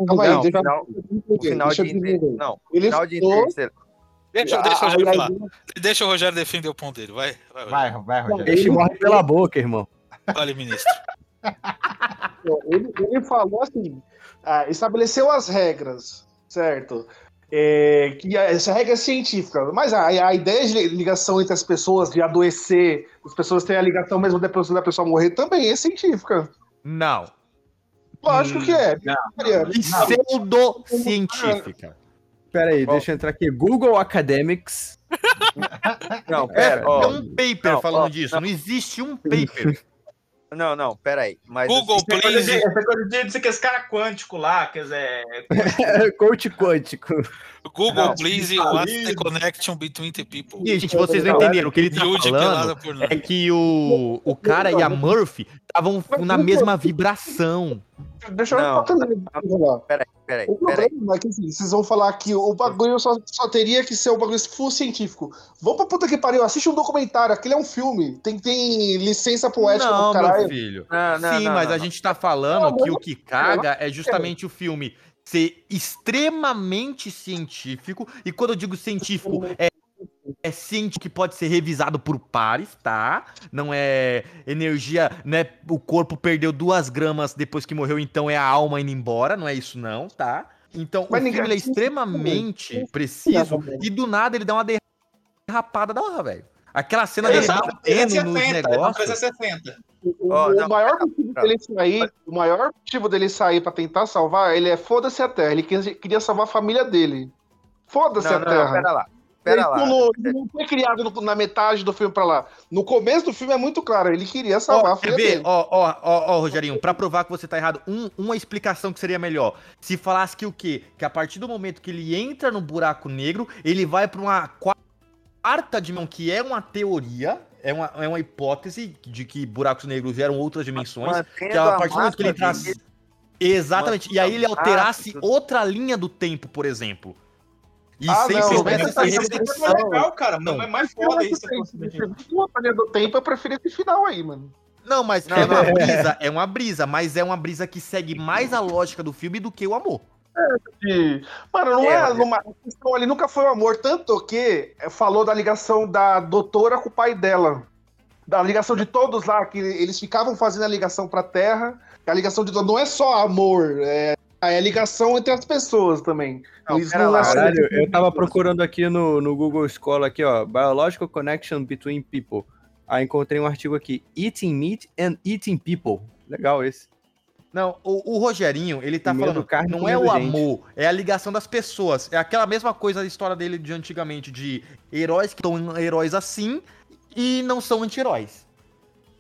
Calma aí, o deixa, final, de eu. Não, o Ele final de deixa, deixa o A- Rogério a- falar. Deixa o Rogério defender o ponto dele. Vai, vai, vai. Vai, vai, Rogério. Peixe morre pela boca, irmão. Fale, ministro. Ele, ele falou assim: ah, estabeleceu as regras, certo? É, que essa regra é científica, mas a, a ideia de ligação entre as pessoas, de adoecer, as pessoas terem a ligação mesmo depois da pessoa morrer, também é científica. Não. Lógico que é. Pseudocientífica. Pera aí, deixa eu entrar aqui. Google Academics. Não, É, pera, é ó. um paper Não, falando ó, disso. Não existe um paper. Não, não, pera aí. Mas Google, assim, Essa coisa de, please. essa coisa de dizer que esse cara quântico lá, quer dizer, Coach quântico. Google, Não, please. tá What's the connection between the people? E, gente, vocês não entenderam. O que ele tá falando é que o, o cara e a Murphy estavam na mesma vibração. Deixa eu Não. só terminar de falar. pera aí, pera aí, O problema é que assim, vocês vão falar que o bagulho só, só teria que ser um bagulho full científico. Vão pra puta que pariu, assiste um documentário, aquele é um filme. Tem, tem licença poética Não, do caralho. meu filho. Não, não, Sim, não, mas não, a não. gente tá falando Não, que não, o que caga é justamente o filme ser extremamente científico. E quando eu digo científico, é, é científico que pode ser revisado por pares, tá? Não é energia, né? O corpo perdeu duas gramas depois que morreu, então é a alma indo embora. Não é isso, não, tá? Então, Mas o ninguém- filme ele é extremamente preciso e do nada ele dá uma derrapada da hora, velho. Aquela cena dele batendo nos 360, negócios. 360. O, Ó, o não, maior pera, motivo pera. dele sair, o maior motivo dele sair pra tentar salvar, ele é foda-se a Terra. Ele queria salvar a família dele. Foda-se Não, a não, Terra. não, pera lá. Pera ele, lá. ele não foi criado no- na metade do filme pra lá. No começo do filme é muito claro, ele queria salvar Ó, a quer filha ver? dele. Ó, ó, ó, ó, Rogerinho, pra provar que você tá errado, um- uma explicação que seria melhor. Se falasse que o quê? Que a partir do momento que ele entra no buraco negro, ele vai pra uma quarta dimensão, que é uma teoria, é uma, é uma hipótese de que buracos negros eram outras dimensões. Que a partir do momento que ele dele- Exatamente. E aí ele alterasse outra linha do tempo, por exemplo. E Ah, sem não, essa essa- é mais legal, cara. Não. Mas mais foda isso. Uma linha do tempo, eu prefiro esse final aí, mano. Não, mas Não, é uma não. brisa, é uma brisa, mas é uma brisa que segue mais a lógica do filme do que o amor. E, mano, não É, é, numa, a questão ali nunca foi o amor, tanto que é, falou da ligação da doutora com o pai dela. Da ligação de todos lá, que eles ficavam fazendo a ligação pra terra. A ligação de não é só amor, é, é a ligação entre as pessoas também. Não, Isso não é lá, Caralho, eu tava procurando aqui no, no Google Scholar aqui, ó, Biological Connection Between People. Aí encontrei um artigo aqui, Eating Meat and Eating People. Legal esse. Não, o, o Rogerinho, ele tá Comendo falando, carne, não é o gente. amor, é a ligação das pessoas. É aquela mesma coisa da história dele de antigamente, de heróis que são heróis assim e não são anti-heróis.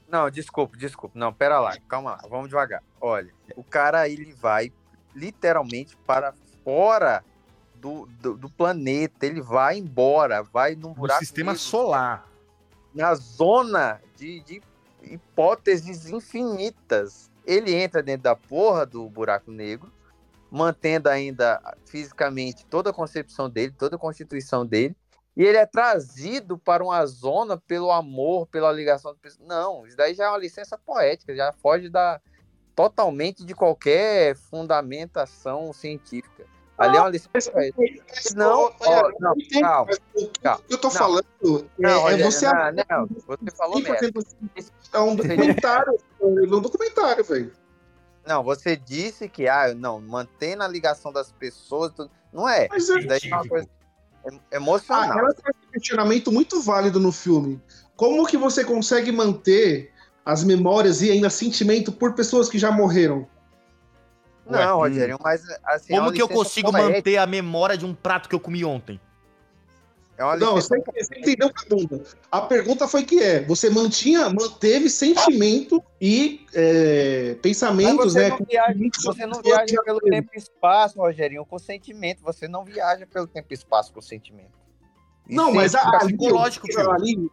Não, desculpa, desculpa. Não, pera lá, calma lá, vamos devagar. Olha, o cara ele vai literalmente para fora do, do, do planeta, ele vai embora, vai num No buraco sistema negro, solar. na zona de, de hipóteses infinitas. Ele entra dentro da porra do buraco negro, mantendo ainda fisicamente toda a concepção dele, toda a constituição dele, e ele é trazido para uma zona pelo amor, pela ligação. Não, isso daí já é uma licença poética, já foge da totalmente de qualquer fundamentação científica. Ali é uma licença poética. Não, ó, não, calma. calma. O que eu tô Não. falando é, Não, é olha, você. não, não, você falou merda. É um documentário. É um documentário, velho. Não, você disse que, ah, não, mantendo a ligação das pessoas, não é. Mas é- Isso daí é uma coisa Ah, emocional. ela traz um questionamento muito válido no filme. Como que você consegue manter as memórias e ainda sentimento por pessoas que já morreram? não, Rogério, mas assim. é Como uma que eu consigo manter a memória de um prato que eu comi ontem? É uma Não, você, você entendeu a pergunta. A pergunta foi que é, você mantinha, manteve sentimento e é, pensamentos, você né? não viaja, você não viaja pelo tempo e espaço, Rogerinho, com sentimento. Você não viaja pelo tempo e espaço com sentimento. E Não, mas a, ali, psicológico, filho. ali-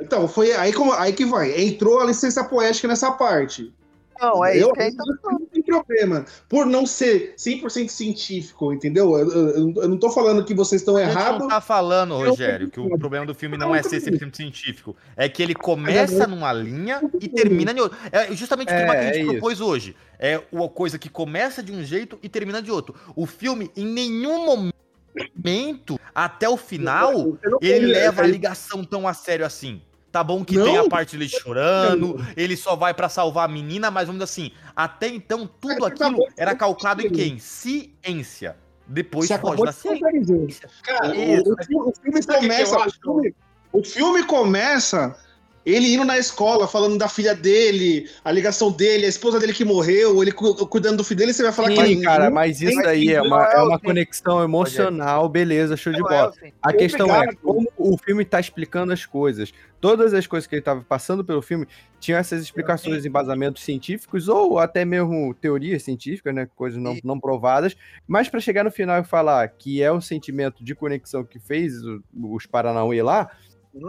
Então, foi aí, como, aí que vai. Entrou a licença poética nessa parte. Não, é eu, isso que é então. não tem problema. Por não ser 100% científico, entendeu? Eu, eu- eu não tô falando que vocês estão A gente errados. não tá falando, Rogério, que o problema do filme não é ser 100% científico. É que ele começa numa linha e termina em outra. É justamente o que É, o Marquinhos é isso. propôs hoje. É uma coisa que começa de um jeito e termina de outro. O filme, em nenhum momento, até o final, ele leva a ligação tão a sério assim. Tá bom que Não. tem a parte dele chorando, ele só vai pra salvar a menina, mas vamos dizer assim, até então tudo aquilo era calcado em quem? Ciência. Depois Você foge acabou da de ciência. Cara, o, o filme- começa. O filme, o filme começa ele indo na escola, falando da filha dele, a ligação dele, a esposa dele que morreu, ele cu- cuidando do filho dele, você vai falar Sim, que. cara, mas isso aí é uma, é é uma conexão emocional, beleza, show de é bola. assim. A questão é como o filme tá explicando as coisas. Todas as coisas que ele tava passando pelo filme tinham essas explicações, embasamentos científicos ou até mesmo teorias científicas, né, coisas não, não provadas, mas para chegar no final e falar que é o sentimento de conexão que fez os Paranauê lá.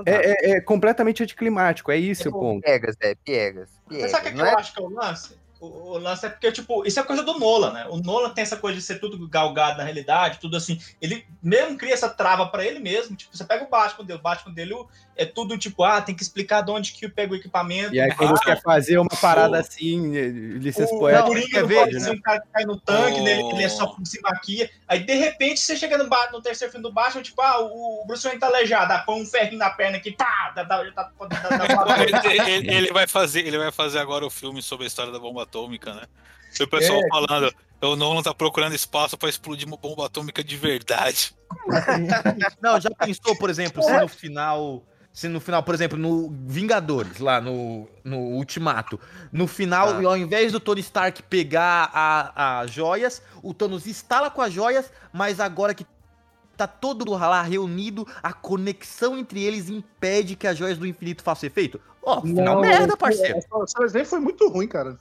É, é- é completamente anticlimático, é isso o ponto. Piegas, é, piegas. Mas piegas. sabe o que, que não eu é? acho que é o lance? O, o lance é porque, tipo, isso é coisa do Nolan, né? O Nolan tem essa coisa de ser tudo galgado na realidade, tudo assim. Ele mesmo cria essa trava pra ele mesmo. Tipo, você pega o Batman dele, o Batman dele é tudo tipo, ah, tem que explicar de onde que pega o equipamento. E aí quando ah, quer fazer uma parada o- assim, eh, licença o poética, Coringa quer não ver, pode né? ser um cara que cai no tanque, O- né? ele, ele é só se maquia. Aí, de repente, você chega no, no terceiro filme do Batman, tipo, ah, o o Bruce Wayne tá aleijado, ah, põe um ferrinho na perna aqui, pá, dá, dá, dá, dá, dá, dá, ele, ele- vai fazer, ele vai fazer agora o filme sobre a história da bomba atômica, né? E o pessoal É. falando, o Nolan tá procurando espaço pra explodir uma bomba atômica de verdade. Não, já pensou, por exemplo, se no final. Se no final, por exemplo, no Vingadores, lá no, no Ultimato, no final, Ah. ao invés do Tony Stark pegar as joias, o Thanos instala com as joias, mas agora que tá todo lá reunido, a conexão entre eles impede que as joias do infinito façam efeito? Ó, final merda, parceiro. O seu exemplo foi muito ruim, cara.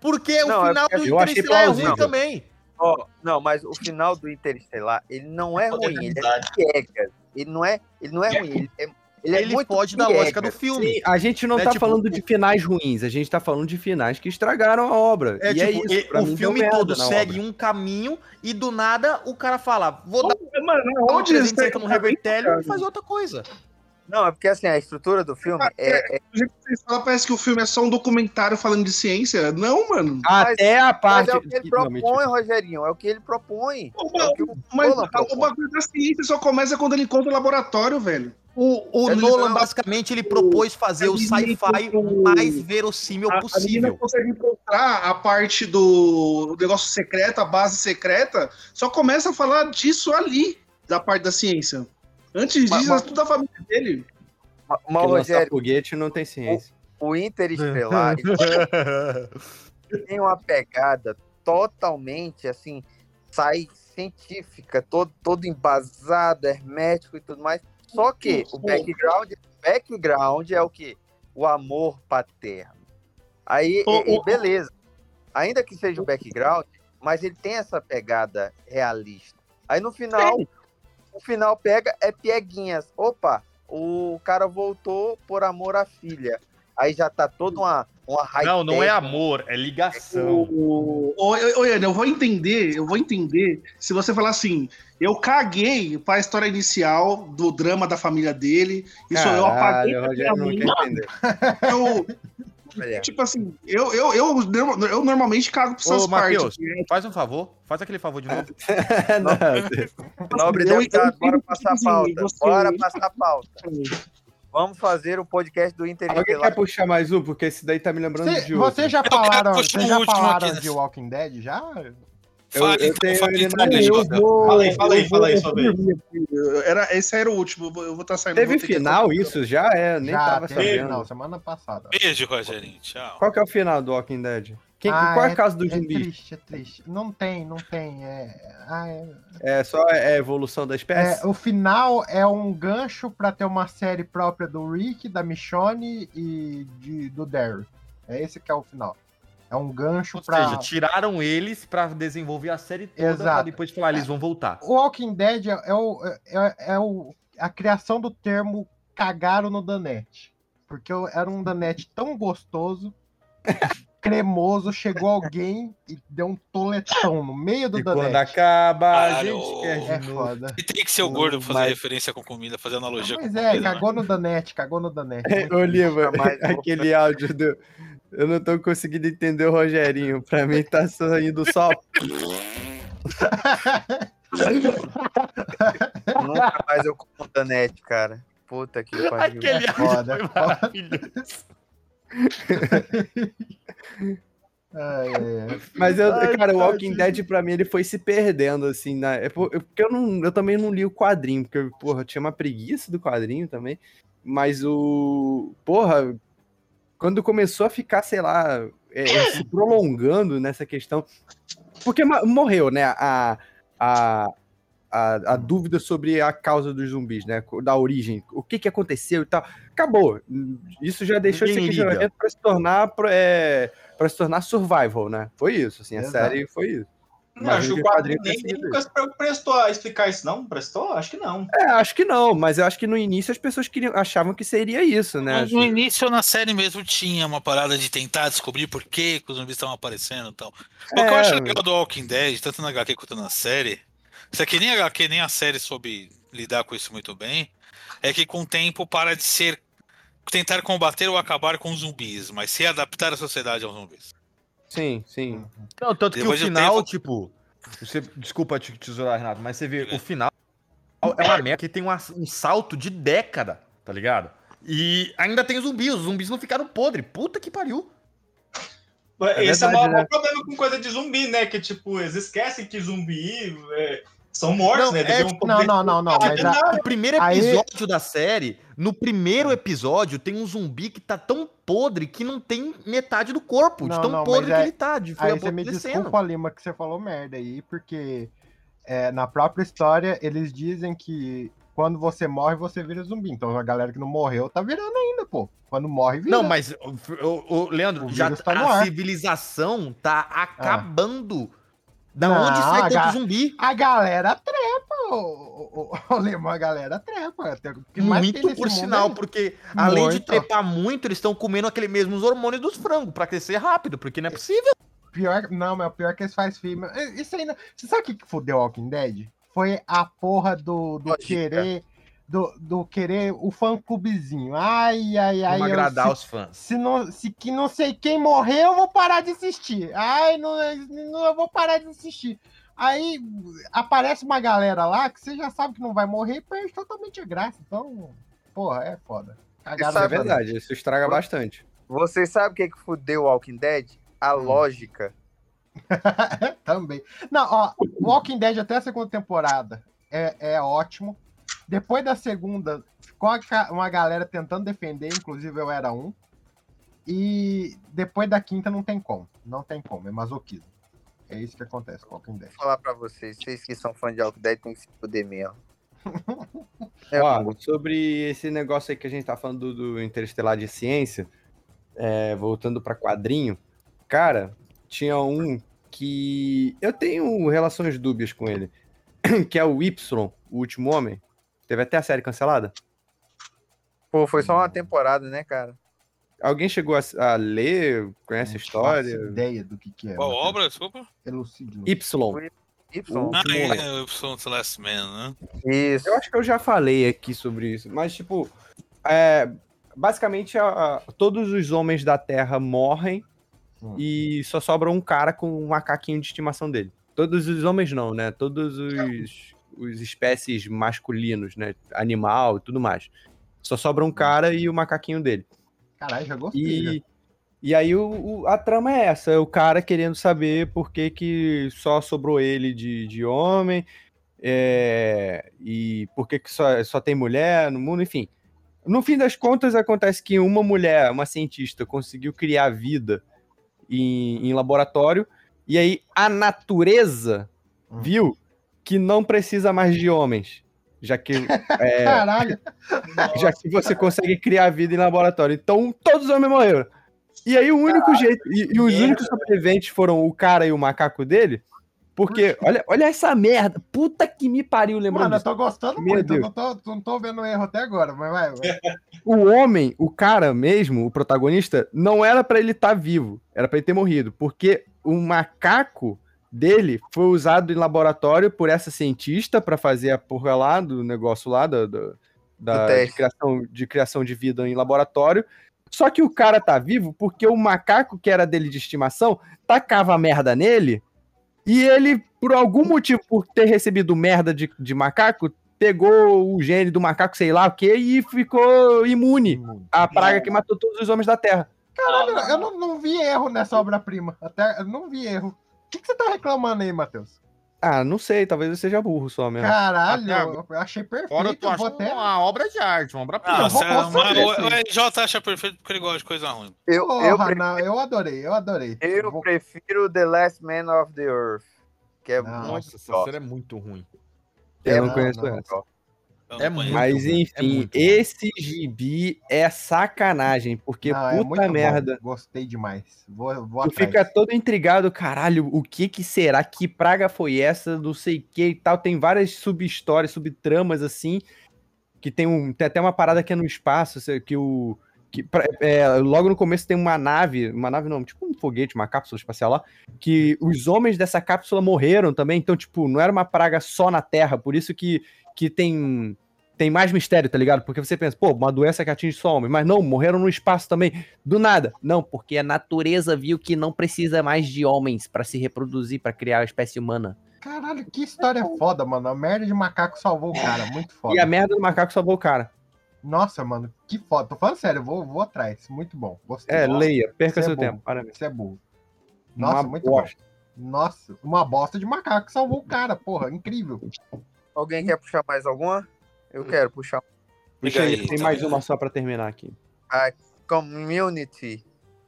Porque Não, o é final porque do Interestelar é ruim plausível. também. Ó, não, mas o final do Interestelar, ele não é ruim, ele é piegas. Ele não é, ele não é ruim, ele é, Ele é ele muito foge da piegas. lógica do filme. Sim, a gente não É, tá tipo, falando de finais ruins, a gente tá falando de finais que estragaram a obra. É, e é tipo, isso, e- pra o filme todo segue obra. um caminho e do nada o cara fala, vou dar Mano, um onde 360 no você- revertério e faz outra coisa. Não, é porque assim, a estrutura do filme é, é- Do jeito que vocês falam, parece que o filme é só um documentário falando de ciência. Não, mano. Até a mas parte. é o que ele propõe. Rogerinho. É o que ele propõe. É o que o Mas Nolan o bagulho da ciência só começa quando ele encontra o laboratório, velho. O, o É Nolan, basicamente, ele propôs fazer o a sci-fi o mais verossímil A, a possível. consegue encontrar a parte do negócio secreto, a base secreta, só começa a falar disso ali, da parte da ciência. Antes disso, mas- é tudo da família dele. Mas, Rogério, foguete não tem ciência. o Interestelar ele tem uma pegada totalmente assim, sai científica, todo, todo embasado, hermético e tudo mais. Só que o background, background é o que? O amor paterno. Aí, Ô, e- e beleza. Ainda que seja o background, mas ele tem essa pegada realista. Aí no final, o final pega é pieguinhas. Opa, o cara voltou por amor à filha. Aí já tá toda uma, uma Não, não é amor, é ligação. Ô, ô, Ian, eu vou entender, eu vou entender se você falar assim, eu caguei para a história inicial do drama da família dele, isso eu apaguei Caralho, o não quer entender. eu, Olha, tipo assim, eu, eu, eu, eu normalmente cago pra essas Ô, Matheus, partes. faz um favor, faz aquele favor de novo. Não, Nobre deputado, bora entendo passar a pauta. você- Bora passar a pauta. Vamos fazer o podcast do Alguém Interestelar. quer puxar mais um? Porque esse daí tá me lembrando Cê- de outro. Vocês já falaram, vocês o já falaram aqui de Walking Dead já? Fala eu então, tenho então, eu lista. dar. Fala aí, fala aí, fala aí, vou- sua vez. vou. Era, esse era o último, eu vou- eu vou estar saindo. Teve vou ter que- final isso? Já é, nem já, tava teve, sabendo. não, semana passada. Beijo, Rogerinho. Tchau. Qual que é o final do Walking Dead? Quem, Ah, qual é a casa do é zumbi? triste, é triste. Não tem, não tem. É, ah, é- É só é a evolução da espécie? é, o final é um gancho pra ter uma série própria do Rick, da Michonne e de, do Derry. É esse que é o final. É um gancho Ou pra. seja, tiraram eles pra desenvolver a série toda, pra Exato. depois falar, eles vão voltar. O Walking Dead é, é o, é, é o, a criação do termo cagaram no Danete. Porque era um Danete tão gostoso, cremoso, chegou alguém e deu um toletão no meio do E quando Danete. acaba, a gente quer É de novo. foda. E tem que ser o gordo pra fazer Mas- referência com comida, fazer analogia com Mas comida. é, né? cagou no Danete, cagou no Danete. Ô, Liva, aquele áudio do. Eu não tô conseguindo entender o Rogerinho. Pra mim tá saindo só. Nunca mais eu como Danete, cara. Puta que pariu. Aquele É foda, foi foda. maravilhoso. Ai, ai, ai. Mas eu, Ai, cara, o Walking. Dead pra mim ele foi se perdendo, assim, na... é é porque eu, não, eu também não li o quadrinho, porque, porra, eu tinha uma preguiça do quadrinho também. Mas o. Porra, quando começou a ficar, sei lá, é, se prolongando nessa questão. Porque morreu, né? A, a, a, a dúvida sobre a causa dos zumbis, né? Da origem. O que, que aconteceu e tal. Acabou. Isso já deixou esse Ninguém questionamento liga. pra se tornar. É, para se tornar survival, né? Foi isso, assim, a Exato. série foi isso. Não, acho que o quadrinho nem, nem prestou a explicar isso, não? Prestou? Acho que não. É, acho que não, mas eu acho que no início as pessoas queriam, achavam que seria isso, né? Mas No início, na série mesmo, tinha uma parada de tentar descobrir por que, os zumbis estavam aparecendo e tal. O que eu É, acho legal do Walking Dead, tanto na HQ quanto na série, isso aqui nem a HQ nem a série soube lidar com isso muito bem, é que com o tempo para de ser tentar combater ou acabar com os zumbis, mas se adaptar à sociedade aos zumbis. Sim, sim. Não, tanto que o Depois de um final, tempo- tipo. Você, desculpa te tesourar, Renato, mas você vê, o final é uma merda que tem uma- um salto de década, tá ligado? E ainda tem zumbi, os zumbis não ficaram podres. Puta que pariu. Esse é o maior né? problema com coisa de zumbi, né? Que, tipo, eles esquecem que zumbi é, são mortos, Não, né? é, Deviam tipo, Não, não, não, não. Mas a- O primeiro Aí- episódio da série, no primeiro episódio, tem um zumbi que tá tão podre que não tem metade do corpo, de Não, tão não, podre que é- ele tá, de foi Aí você me desculpa, Lima, que você falou merda aí, porque é, na própria história eles dizem que quando você morre, você vira zumbi. Então a galera que não morreu tá virando ainda, pô. Quando morre, vira. Não, mas, o, o- o- Leandro, O já tá a ar. civilização tá acabando. Da Não, onde sai tanto ga- zumbi? A galera trepa, ô, ô, ô, ô Lema, a galera trepa. O Muito por sinal, é- porque além de Muito. trepar muito, eles estão comendo aquele mesmos hormônios dos frangos pra crescer rápido, porque não é possível. Pior, não, mas o pior é que eles fazem filme. Isso ainda. Você sabe o que que fudeu Walking Dead? Foi a porra do, do Lógica. querer. Do, do querer o fã clubezinho. Ai, ai, ai. Vamos eu- agradar se, os fãs. se, não, se que não sei quem morrer, eu vou parar de assistir. Ai, não, não, eu vou parar de assistir. Aí aparece uma galera lá que você já sabe que não vai morrer e perde totalmente a graça. Então, porra, é foda. Isso é sabe- verdade, isso estraga bastante. Vocês sabem o que, que fudeu Walking Dead? A Hum. lógica. Também. Não, ó, Walking Dead até a segunda temporada é, é ótimo. Depois da segunda, ficou uma galera tentando defender, inclusive eu era um. E depois da quinta não tem como. Não tem como, é masoquismo. É isso que acontece com Walking Dead. Vou falar pra vocês, vocês que são fãs de Walking Dead tem que se fuder mesmo. É, Ó, sobre esse negócio aí que a gente tá falando do, do Interestelar de Ciência, é, voltando pra quadrinho, cara, tinha um que eu tenho relações dúbias com ele, que é o Y, o Último Homem. Teve até a série cancelada. Pô, foi só uma temporada, né, cara? Alguém chegou a, a ler, conhece a história? faço ideia do que, que é. Qual Matheus. obra? Desculpa. Elucide-nos. Y. Y. O Ah, é Y to Last Man, né? Isso. Eu acho que eu já falei aqui sobre isso, mas tipo, é, basicamente a- a- todos os homens da Terra morrem Hum. e só sobra um cara com um macaquinho de estimação dele. Todos os homens não, né? Todos os, os espécies masculinos, né? Animal e tudo mais. Só sobra um cara e o macaquinho dele. Caralho, já gostei. já. E, e aí o, o- a trama é essa, é o cara querendo saber por que, que só sobrou ele de, de homem, é, e por que, que só, só tem mulher no mundo, enfim. No fim das contas, acontece que uma mulher, uma cientista, conseguiu criar vida em, em laboratório, e aí a natureza Hum. viu que não precisa mais de homens, já que é, Caralho. já que você consegue criar vida em laboratório. Então, todos os homens morreram. E aí, o único jeito. E, e os merda, únicos sobreviventes foram o cara e o macaco dele. Porque, olha, olha essa merda. Puta que me pariu, lembrando Mano, eu disso. tô gostando Meu muito. Eu não tô, não tô vendo erro até agora, mas vai. vai. O homem, o cara mesmo, o protagonista, não era pra ele estar vivo. Era pra ele ter morrido. Porque o macaco dele foi usado em laboratório por essa cientista pra fazer a porra lá do negócio lá da, da, da- Do de, criação, de criação de vida em laboratório. Só que o cara tá vivo porque o macaco que era dele de estimação tacava merda nele e ele, por algum motivo, por ter recebido merda de, de macaco, pegou o gene do macaco, sei lá o que, e ficou imune à praga que matou todos os homens da Terra. Caralho, eu não, não vi erro nessa obra-prima. Até eu não vi erro. O que, que você tá reclamando aí, Matheus? Ah, não sei, talvez eu seja burro só mesmo. Caralho, Até eu achei perfeito. Fora eu tô eu vou achando até... uma obra de arte, uma obra Ah, Eu mas esse. o, o RJ acha perfeito porque ele gosta de coisa ruim. Eu, Porra, eu, pre- não, eu adorei, eu adorei. eu vou- prefiro The Last Man of the Earth. Que é Não. muito Nossa, essa top. série é muito ruim. Eu É, não não, conheço não. essa. Eu É não muito. Mas é enfim, muito ruim. esse gibi é sacanagem, porque Não, é puta bom. merda. Gostei demais. Vou, vou Tu atrás. fica todo intrigado, caralho, o que que será? Que praga foi essa? Não sei o que e tal. Tem várias sub-histórias, subtramas assim, que tem, um, tem até uma parada que é no espaço, que o... Que, é, logo no começo tem uma nave, uma nave não, tipo um foguete, uma cápsula espacial lá, que os homens dessa cápsula morreram também, então, tipo, não era uma praga só na Terra, por isso que, que tem, tem mais mistério, tá ligado? Porque você pensa, pô, uma doença que atinge só homens, mas não, morreram no espaço também, do nada. Não, porque a natureza viu que não precisa mais de homens pra se reproduzir, pra criar a espécie humana. Caralho, que história foda, mano. A merda de macaco salvou o cara. Muito foda. E a merda do macaco salvou o cara. Nossa, mano, que foda. Tô falando sério, vou, vou atrás. Muito bom. Gostei. É, leia, perca é seu bom. tempo, parabéns. Você é burro. Nossa, Uma muito bosta. bom. Nossa, uma bosta de macaco salvou o cara, porra, incrível. Alguém quer puxar mais alguma? Eu quero puxar. Puxa aí, tem então. mais uma só pra terminar aqui. A Community.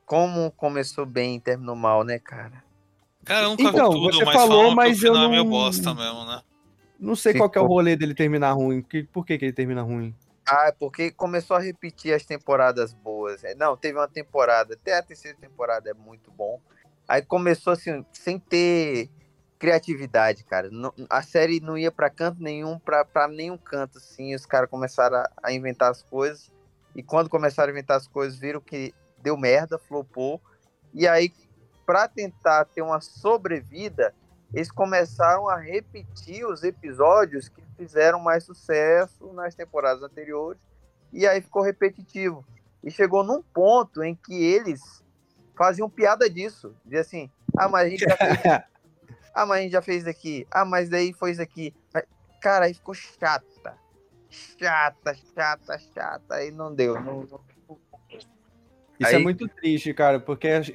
Como começou bem e terminou mal, né, cara? Cara, eu nunca Então, vi tudo, você mas falou, mas o final eu é meio não- bosta mesmo, né? Não sei qual que é o Ficou. rolê dele terminar ruim. Que, por que, que ele termina ruim? Ah, é porque começou a repetir as temporadas boas. É, Não, teve uma temporada, até a terceira temporada é muito bom. Aí começou assim, sem ter criatividade, cara. Não- a série não ia pra canto nenhum, pra nenhum canto, assim. Os caras começaram a, a inventar as coisas. E quando começaram a inventar as coisas, viram que deu merda, flopou. E aí, pra tentar ter uma sobrevida, eles começaram a repetir os episódios que fizeram mais sucesso nas temporadas anteriores. E aí ficou repetitivo. E chegou num ponto em que eles faziam piada disso. Dizia assim, ah, mas a gente já fez ah, mas a gente já fez isso aqui. Ah, mas daí foi isso aqui. Cara, aí ficou chata. Chata, chata, chata. Aí não deu. Não, não- Isso é Aí- muito triste, cara, porque eu, eu acho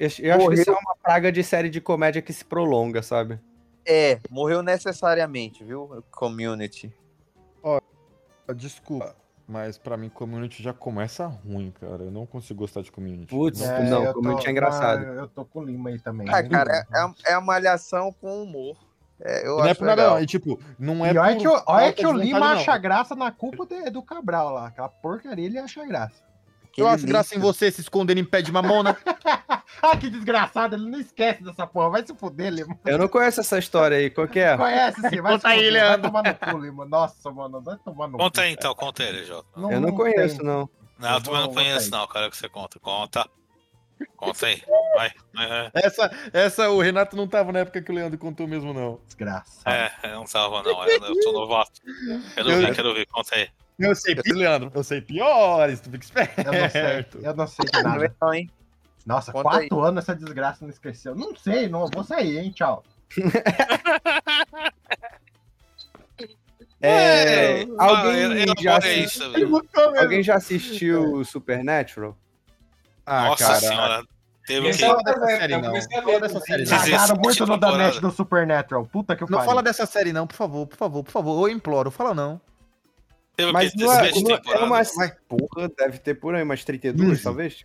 que isso é uma praga de série de comédia que se prolonga, sabe? É, morreu necessariamente, viu? Community. Desculpa, mas pra mim Community já começa ruim, cara. Eu não consigo gostar de Community. Putz, É, não, como tô- é engraçado. eu tô com o Lima aí também. Ah, né? cara, é, é, a- é a malhação com humor. É, eu não é por nada, legal. não. E tipo, não é E olha por que, o- olha que o Lima não. acha graça na culpa de- do Cabral lá. Aquela porcaria ele acha graça. Eu acho graça em você se escondendo em pé de mamona. Ah, que desgraçado, ele não esquece dessa porra. Vai se fuder, Lima. Eu não conheço essa história aí, qual que é? Conhece sim, vai Conta se aí, fuder. Vai Leandro. tomar no cu, Lima. Nossa, mano, vai tomar no Conta cu. aí então, conta ele, Jota. Eu não conheço, tem. não. Não, eu também não conheço, não, cara, que você conta. Conta. Conta aí. Vai. É, essa, essa, o Renato não tava na época que o Leandro contou mesmo, não. Desgraça. é, eu não tava, não. Eu, eu sou novato. Quero Eu- ver, quero ver. Conta aí. Eu sei, Leandro. Eu sei piores, tu fica esperto. Eu não sei, eu não sei de Não nada. não, hein? Nossa, Conta quatro anos essa desgraça não esqueceu. Não sei, não vou sair, hein? Tchau. É, Ah, alguém, elabora já aí assi- isso, velho. alguém já assistiu Supernatural? Ah, Nossa cara. senhora. Teve Não que. fala dessa série, eu não. Não fala dessa série, não. Cagaram muito no do Supernatural. Puta que Não pariu. fala dessa série, não, por favor, por favor, por favor. Eu imploro, fala não. Teve Mas não é, 17 não é- é uma. temporadas. Porra, deve ter por aí umas 32, Quinze. talvez?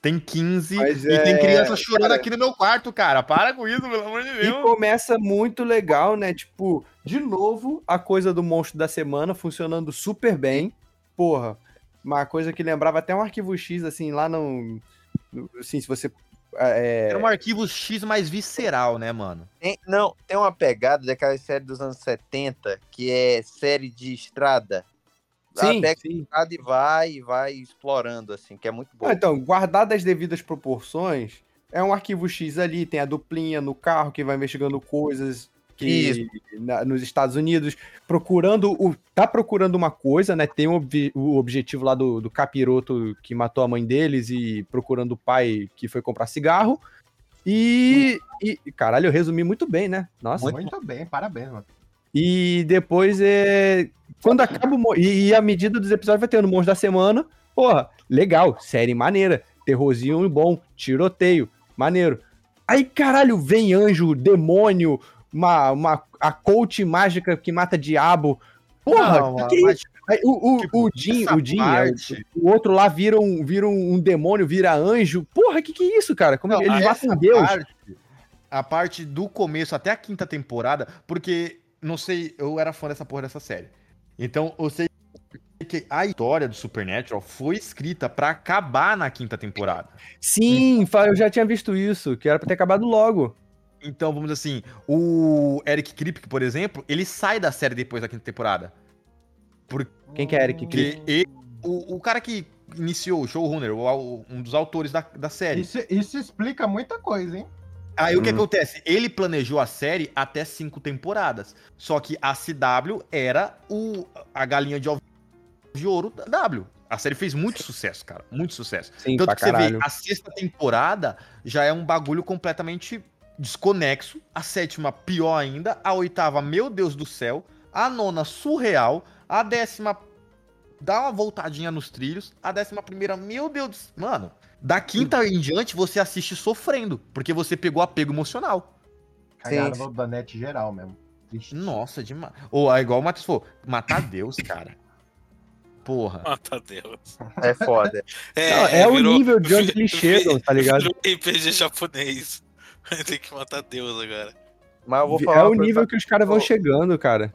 Tem 15 Mas e tem é, criança chorando cara- aqui no meu quarto, cara. Para com isso, pelo amor de E Deus. começa muito legal, né? Tipo, de novo, a coisa do monstro da semana funcionando super bem. Porra, uma coisa que lembrava até um arquivo X, assim, lá no. no- assim, se você. é, Era um arquivo X mais visceral, né, mano? Tem- não, tem uma pegada daquela série dos anos 70, que é série de estrada. Sim, pega sim. a estrada e vai, e vai explorando, assim, que é muito bom. Ah, então, guardado as devidas proporções, é um arquivo X ali, tem a duplinha no carro que vai investigando coisas que na- nos Estados Unidos, procurando o. Tá procurando uma coisa, né? Tem o, o objetivo lá do, do capiroto que matou a mãe deles e procurando o pai que foi comprar cigarro. E, e caralho, eu resumi muito bem, né? Nossa. Muito bem, parabéns, mano. E depois é. Quando acaba o. E, e a medida dos episódios vai tendo monstro da semana. Porra, legal, série maneira. Terrorzinho bom, tiroteio, maneiro. Aí, caralho, vem anjo, demônio, uma, uma, a coach mágica que mata diabo. Porra, Não, que, é mas, isso? Aí, o, o, tipo, o Jim, o Jim, é, parte- o, outro lá vira um, vira um, um demônio, vira anjo. Porra, que que é isso, cara? Como Não, eles matam Deus? parte- a parte do começo até a quinta temporada, porque, não sei, eu era fã dessa porra dessa série. Então, eu sei que a história do Supernatural foi escrita pra acabar na quinta temporada. Sim, fa- eu já tinha visto isso, que era pra ter acabado logo. Então, vamos dizer assim, o Eric Kripke, por exemplo, ele sai da série depois da quinta temporada. Quem que é Eric Kripke? Ele- o, o cara que iniciou o showrunner, o, o- um dos autores da, da série. Isso, isso explica muita coisa, hein? Aí o que Hum. acontece? Ele planejou a série até cinco temporadas. Só que a CW era o, a galinha de ovos de ouro da W. A série fez muito sucesso, cara. Muito sucesso. Sim, Tanto que você vê, caralho. a sexta temporada já é um bagulho completamente desconexo. A sétima, pior ainda. A oitava, meu Deus do céu. A nona, surreal. A décima, dá uma voltadinha nos trilhos. A décima primeira, meu Deus do céu. Mano, da quinta em diante você assiste sofrendo. Porque você pegou apego emocional. Cagaram Sim. no Danete geral mesmo. Triste. Nossa, demais. Ou é igual o Matheus falou, matar Deus, cara. Porra. Mata Deus. É foda. Não, é o nível de onde eles chegam, tá ligado? Virou RPG japonês. Tem que matar Deus agora. Mas eu vou É falar. o uma coisa nível pra- que os caras vão chegando, cara.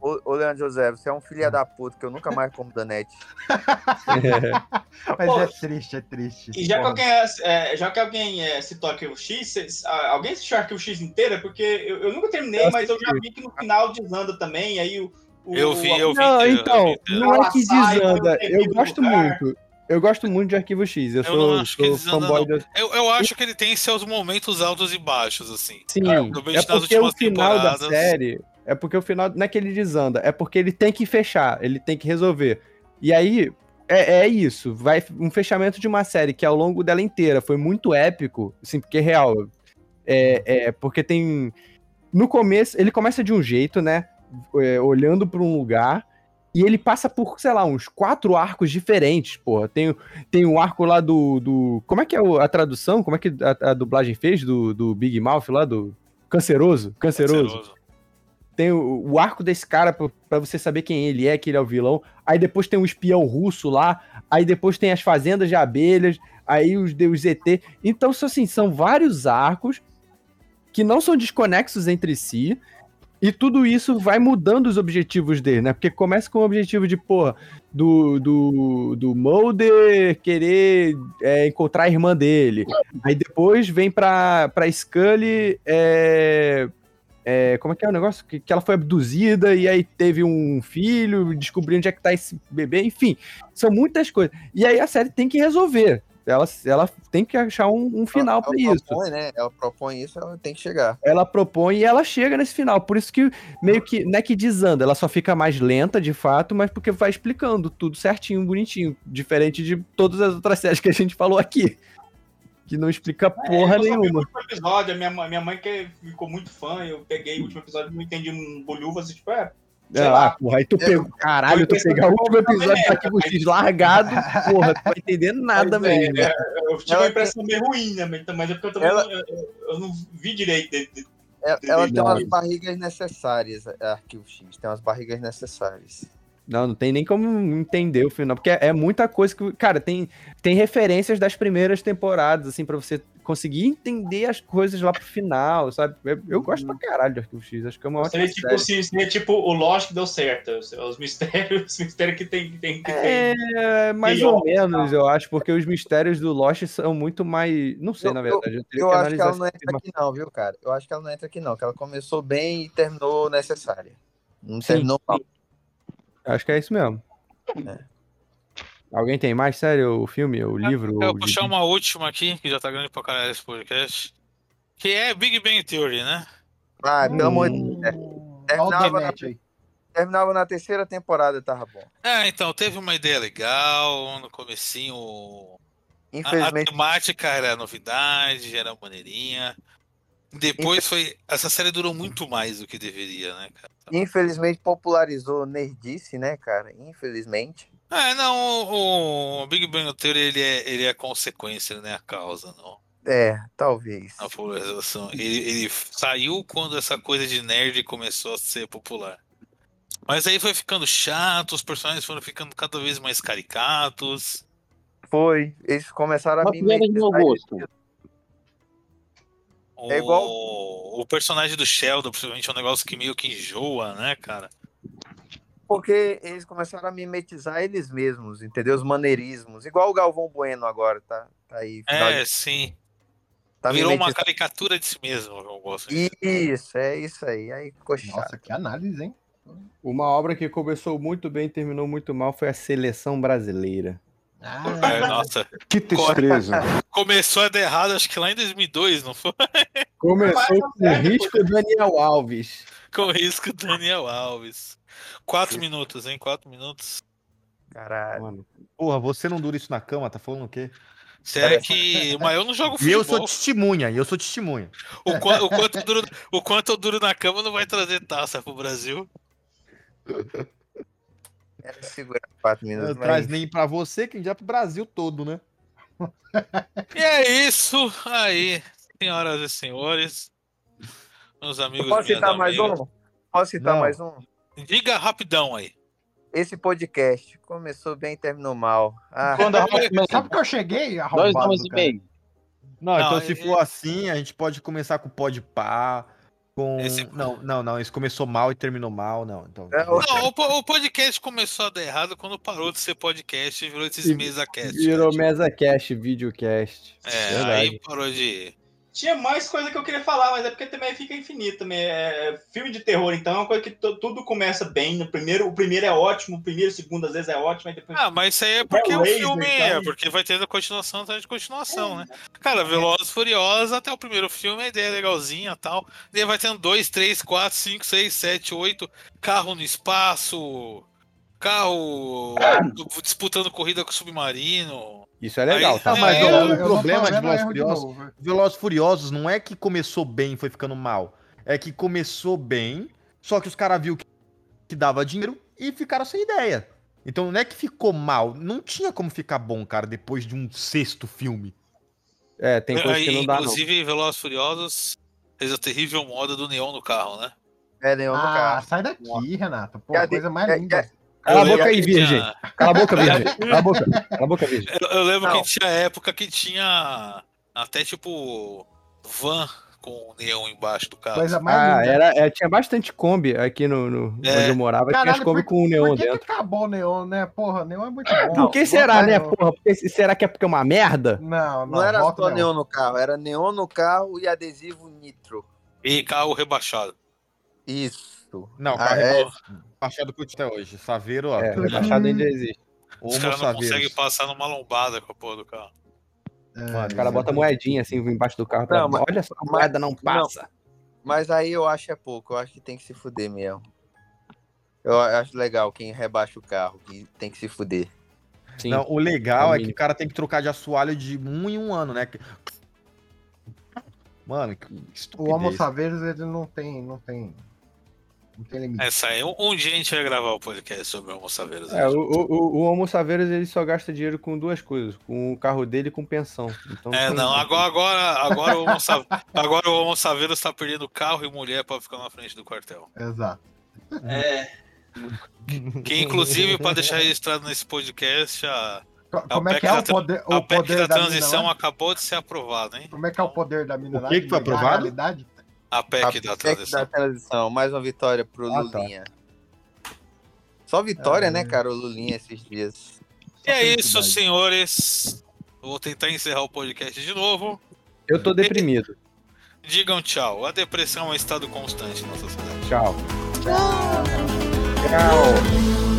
Ô, ô Leandro José, você é um filho da puta que eu nunca mais como Danete. Mas Pô, é triste, é triste. E já que alguém, é, já que alguém é, citou Arquivo X, cês- ah, alguém assistiu Arquivo X inteira? Porque eu, eu nunca terminei, Eu mas eu já vi que no final desanda também. Aí o, o- Eu vi, eu vi. Não, inteiro, então, vi não é que desanda. Eu gosto muito. Eu gosto muito de Arquivo X. Eu, Eu sou, não acho sou fanboy da. Eu, eu acho que ele tem seus momentos altos e baixos, assim. Sim, vejo é porque o final da temporadas. série. É porque o final. Não é que ele desanda, é porque ele tem que fechar, ele tem que resolver. E aí, é, é isso. Vai um fechamento de uma série que ao longo dela inteira foi muito épico, assim, porque é real. É, é porque tem. No começo, ele começa de um jeito, né? é, olhando para um lugar. E ele passa por, sei lá, uns quatro arcos diferentes, porra. Tem, tem um arco lá do, do. Como é que é a tradução? Como é que a, a dublagem fez? Do, do Big Mouth lá? Do. Canceroso? Canceroso. Canceroso. Tem o, o arco desse cara pra você saber quem ele é, que ele é o vilão. Aí depois tem um espião russo lá. Aí depois tem as fazendas de abelhas. Aí os, de- os ET. Então, assim, são vários arcos que não são desconexos entre si. E tudo isso vai mudando os objetivos dele, né? Porque começa com o objetivo de, porra, do, do, do Mulder querer é, encontrar a irmã dele. Aí depois vem pra, pra Scully. É, é, como é que é o negócio? Que, que ela foi abduzida e aí teve um filho, descobriu onde é que tá esse bebê, enfim. São muitas coisas. E aí a série tem que resolver. Ela, ela tem que achar um, um final pra ela isso. Propõe, né? Ela propõe isso, ela tem que chegar. Ela propõe e ela chega nesse final. Por isso que meio que não é que desanda, ela só fica mais lenta de fato, mas porque vai explicando tudo certinho, bonitinho. Diferente de todas as outras séries que a gente falou aqui. Que não explica porra É, vi o nenhuma. último episódio, a minha, mãe- minha mãe que ficou muito fã, eu peguei o último episódio, não entendi um bolhuvas, e tipo, é, sei Ah, lá. porra, aí tu pegou. Caralho, tu pegar o último episódio do Arquivo X largado, porra, tu vai entender nada é, mesmo. é, eu tive Ela uma impressão meio ruim, né? mas- é porque eu também Ela- não- eu, eu não vi direito. De, de- Ela, ela tem umas barrigas necessárias, Arquivo X. Tem umas barrigas necessárias. Não, não tem nem como entender o final, porque é, é muita coisa que. Cara, tem, tem referências das primeiras temporadas, assim, pra você conseguir entender as coisas lá pro final, sabe? Eu, eu gosto pra caralho de Arquivo X, acho que é uma ótima seria, tipo, série. se- seria tipo o Lost que deu certo. Os, os mistérios, os mistérios que tem. Que tem, que tem. É, mais Pior, ou menos, eu acho, porque os mistérios do Lost são muito mais. Não sei, Eu- na verdade. Eu, teria Eu que acho que ela não entra aqui não, viu, cara? Eu acho que ela não entra aqui não, que ela começou bem e terminou necessária. Não Sim. terminou mal. Acho que é isso mesmo. É. Alguém tem mais sério o filme, o livro? Eu vou puxar uma última aqui, que já tá grande pra caralho esse podcast. Que é Big Bang Theory, né? Ah, pelo amor de Deus. Terminava na, terminava na terceira temporada, tava bom. É, então, teve uma ideia legal, no comecinho a, a Infelizmente, temática era novidade, era maneirinha. Depois foi. Essa série durou muito mais do que deveria, né, cara? infelizmente popularizou nerdice, né, cara? Infelizmente. É, não, o, o Big Bang Theory ele é, ele é a consequência, ele não é a causa, não. É, talvez. A popularização. Ele, ele saiu quando essa coisa de nerd começou a ser popular. Mas aí foi ficando chato, os personagens foram ficando cada vez mais caricatos. Foi. Eles começaram a Uma piada de mau gosto. O, É igual- o personagem do Sheldon, principalmente, é um negócio que meio que enjoa, né, cara? Porque eles começaram a mimetizar eles mesmos, entendeu? Os maneirismos. Igual o Galvão Bueno agora, tá, tá aí. final É, de- sim. tá Virou uma caricatura de si mesmo, eu gosto disso. Isso, é isso aí. Aí ficou chato. Nossa, que análise, hein? Uma obra que começou muito bem e terminou muito mal foi a Seleção Brasileira. É, Ah, nossa, Que tristeza. começou a dar errado, acho que lá em 2002, não foi? Começou com o risco Daniel Alves. Com o risco Daniel Alves. Quatro minutos, hein? Quatro minutos. Caralho. Mano, Porra, você não dura isso na cama, tá falando o quê? Sério que. Mas eu não jogo E eu futebol. sou testemunha, e eu sou testemunha. O, qua- o quanto eu duro, o quanto eu duro na cama não vai trazer taça pro Brasil. É, segura quatro minutos. Não mas- traz nem pra você, quem já pro Brasil todo, né? E é isso aí, senhoras e senhores. Meus amigos Posso citar mais um? Posso citar Não. mais um? Diga rapidão aí. Esse podcast começou bem e terminou mal. Ah, Quando a Sabe que eu cheguei, dois arrombado, nomes e meio. Não, Não, então se é- for assim, a gente pode começar com o Pode Pá. Com... Esse- Não, não, não. Isso começou mal e terminou mal, não. Então, É, o- Não, o, o podcast começou a dar errado quando parou de ser podcast e virou esses E mesa cast. Virou MesaCast, videocast. É, Verdade. aí parou de. Tinha mais coisa que eu queria falar, mas é porque também fica infinito. Também. É, filme de terror, então, é uma coisa que tudo começa bem. No primeiro, o primeiro é ótimo, o primeiro, o segundo às vezes é ótimo, aí depois. Ah, mas isso aí é porque o Hellraiser, filme então. é, porque vai tendo continuação atrás de continuação, né? Cara, Velozes e Furiosos, até o primeiro filme, a ideia é legalzinha e tal. Daí vai tendo dois, três, quatro, cinco, seis, sete, oito, carro no espaço, carro disputando corrida com submarino. Isso é legal, Aí- tá? Ah, mas É, o eu não problema de Velozes Furiosos, novo. Velozes Furiosos não é que começou bem e foi ficando mal. É que começou bem, só que os caras viram que, que dava dinheiro e ficaram sem ideia. Então não é que ficou mal, não tinha como ficar bom, cara, depois de um sexto filme. É, tem coisa que não dá, não. inclusive, Velozes e Furiosos fez a terrível moda do neon no carro, né? É do Ah, carro. sai daqui, Renato. Pô, Cadê- coisa mais é- linda. Cala a boca aí, virgem. tinha- Cala a boca, virgem. Cala a boca. Cala a boca, virgem. Eu, eu lembro Não. que tinha época que tinha até tipo van com neon embaixo do carro. Coisa mais Ah, linda. era, é, tinha bastante Kombi aqui no, no- É. onde eu morava. tinha Caralho, as Kombi por- com o neon Por que, dentro. que acabou o neon, né? Porra, neon é muito bom. Por que será, né, neon. porra? Porque, será que é porque é uma merda? Não, não, Não era só neon. neon no carro, era neon no carro e adesivo nitro. E carro rebaixado. Isso. Não, Ah, carro é. eu tinha até hoje. Saveiro, ó. É, rebaixado ainda existe. Os caras não conseguem passar numa lombada com a porra do carro. É, Mano, o cara bota moedinha assim embaixo do carro. Pra... Não, mas- Olha só, a moeda não passa. Mas aí eu acho é pouco, eu acho que tem que se fuder mesmo. Eu acho legal quem rebaixa o carro, que tem que se fuder. Sim. Não, o legal é Família. que o cara tem que trocar de assoalho de um em um ano, né? Que- Mano, que O Homo estupidez. Saveiros, ele não tem, não tem, não tem limite. Essa aí, um, um dia a gente vai gravar o podcast sobre Homo Saveiros. É, o, o, o- o Homo Saveiros ele só gasta dinheiro com duas coisas: com o carro dele e com pensão. Então, É, não, agora, agora, agora, o Homo Sa- agora o Homo Saveiros tá perdendo carro e mulher pra ficar na frente do quartel. Exato. É. Que inclusive, pra deixar registrado nesse podcast, a, Co- a Como é PEC que é da o poder, a o PEC poder da da transição mina acabou de ser aprovada, hein? Como é que é o poder da mina O que que foi aprovado? A PEC A da PEC transição. da transição, mais uma vitória pro Ah, tá. Lulinha. Só vitória, É. né, cara, o Lulinha esses dias. E é isso, senhores. Vou tentar encerrar o podcast de novo. Eu tô deprimido. Digam tchau. A depressão é um estado constante na sociedade. Tchau. Tchau.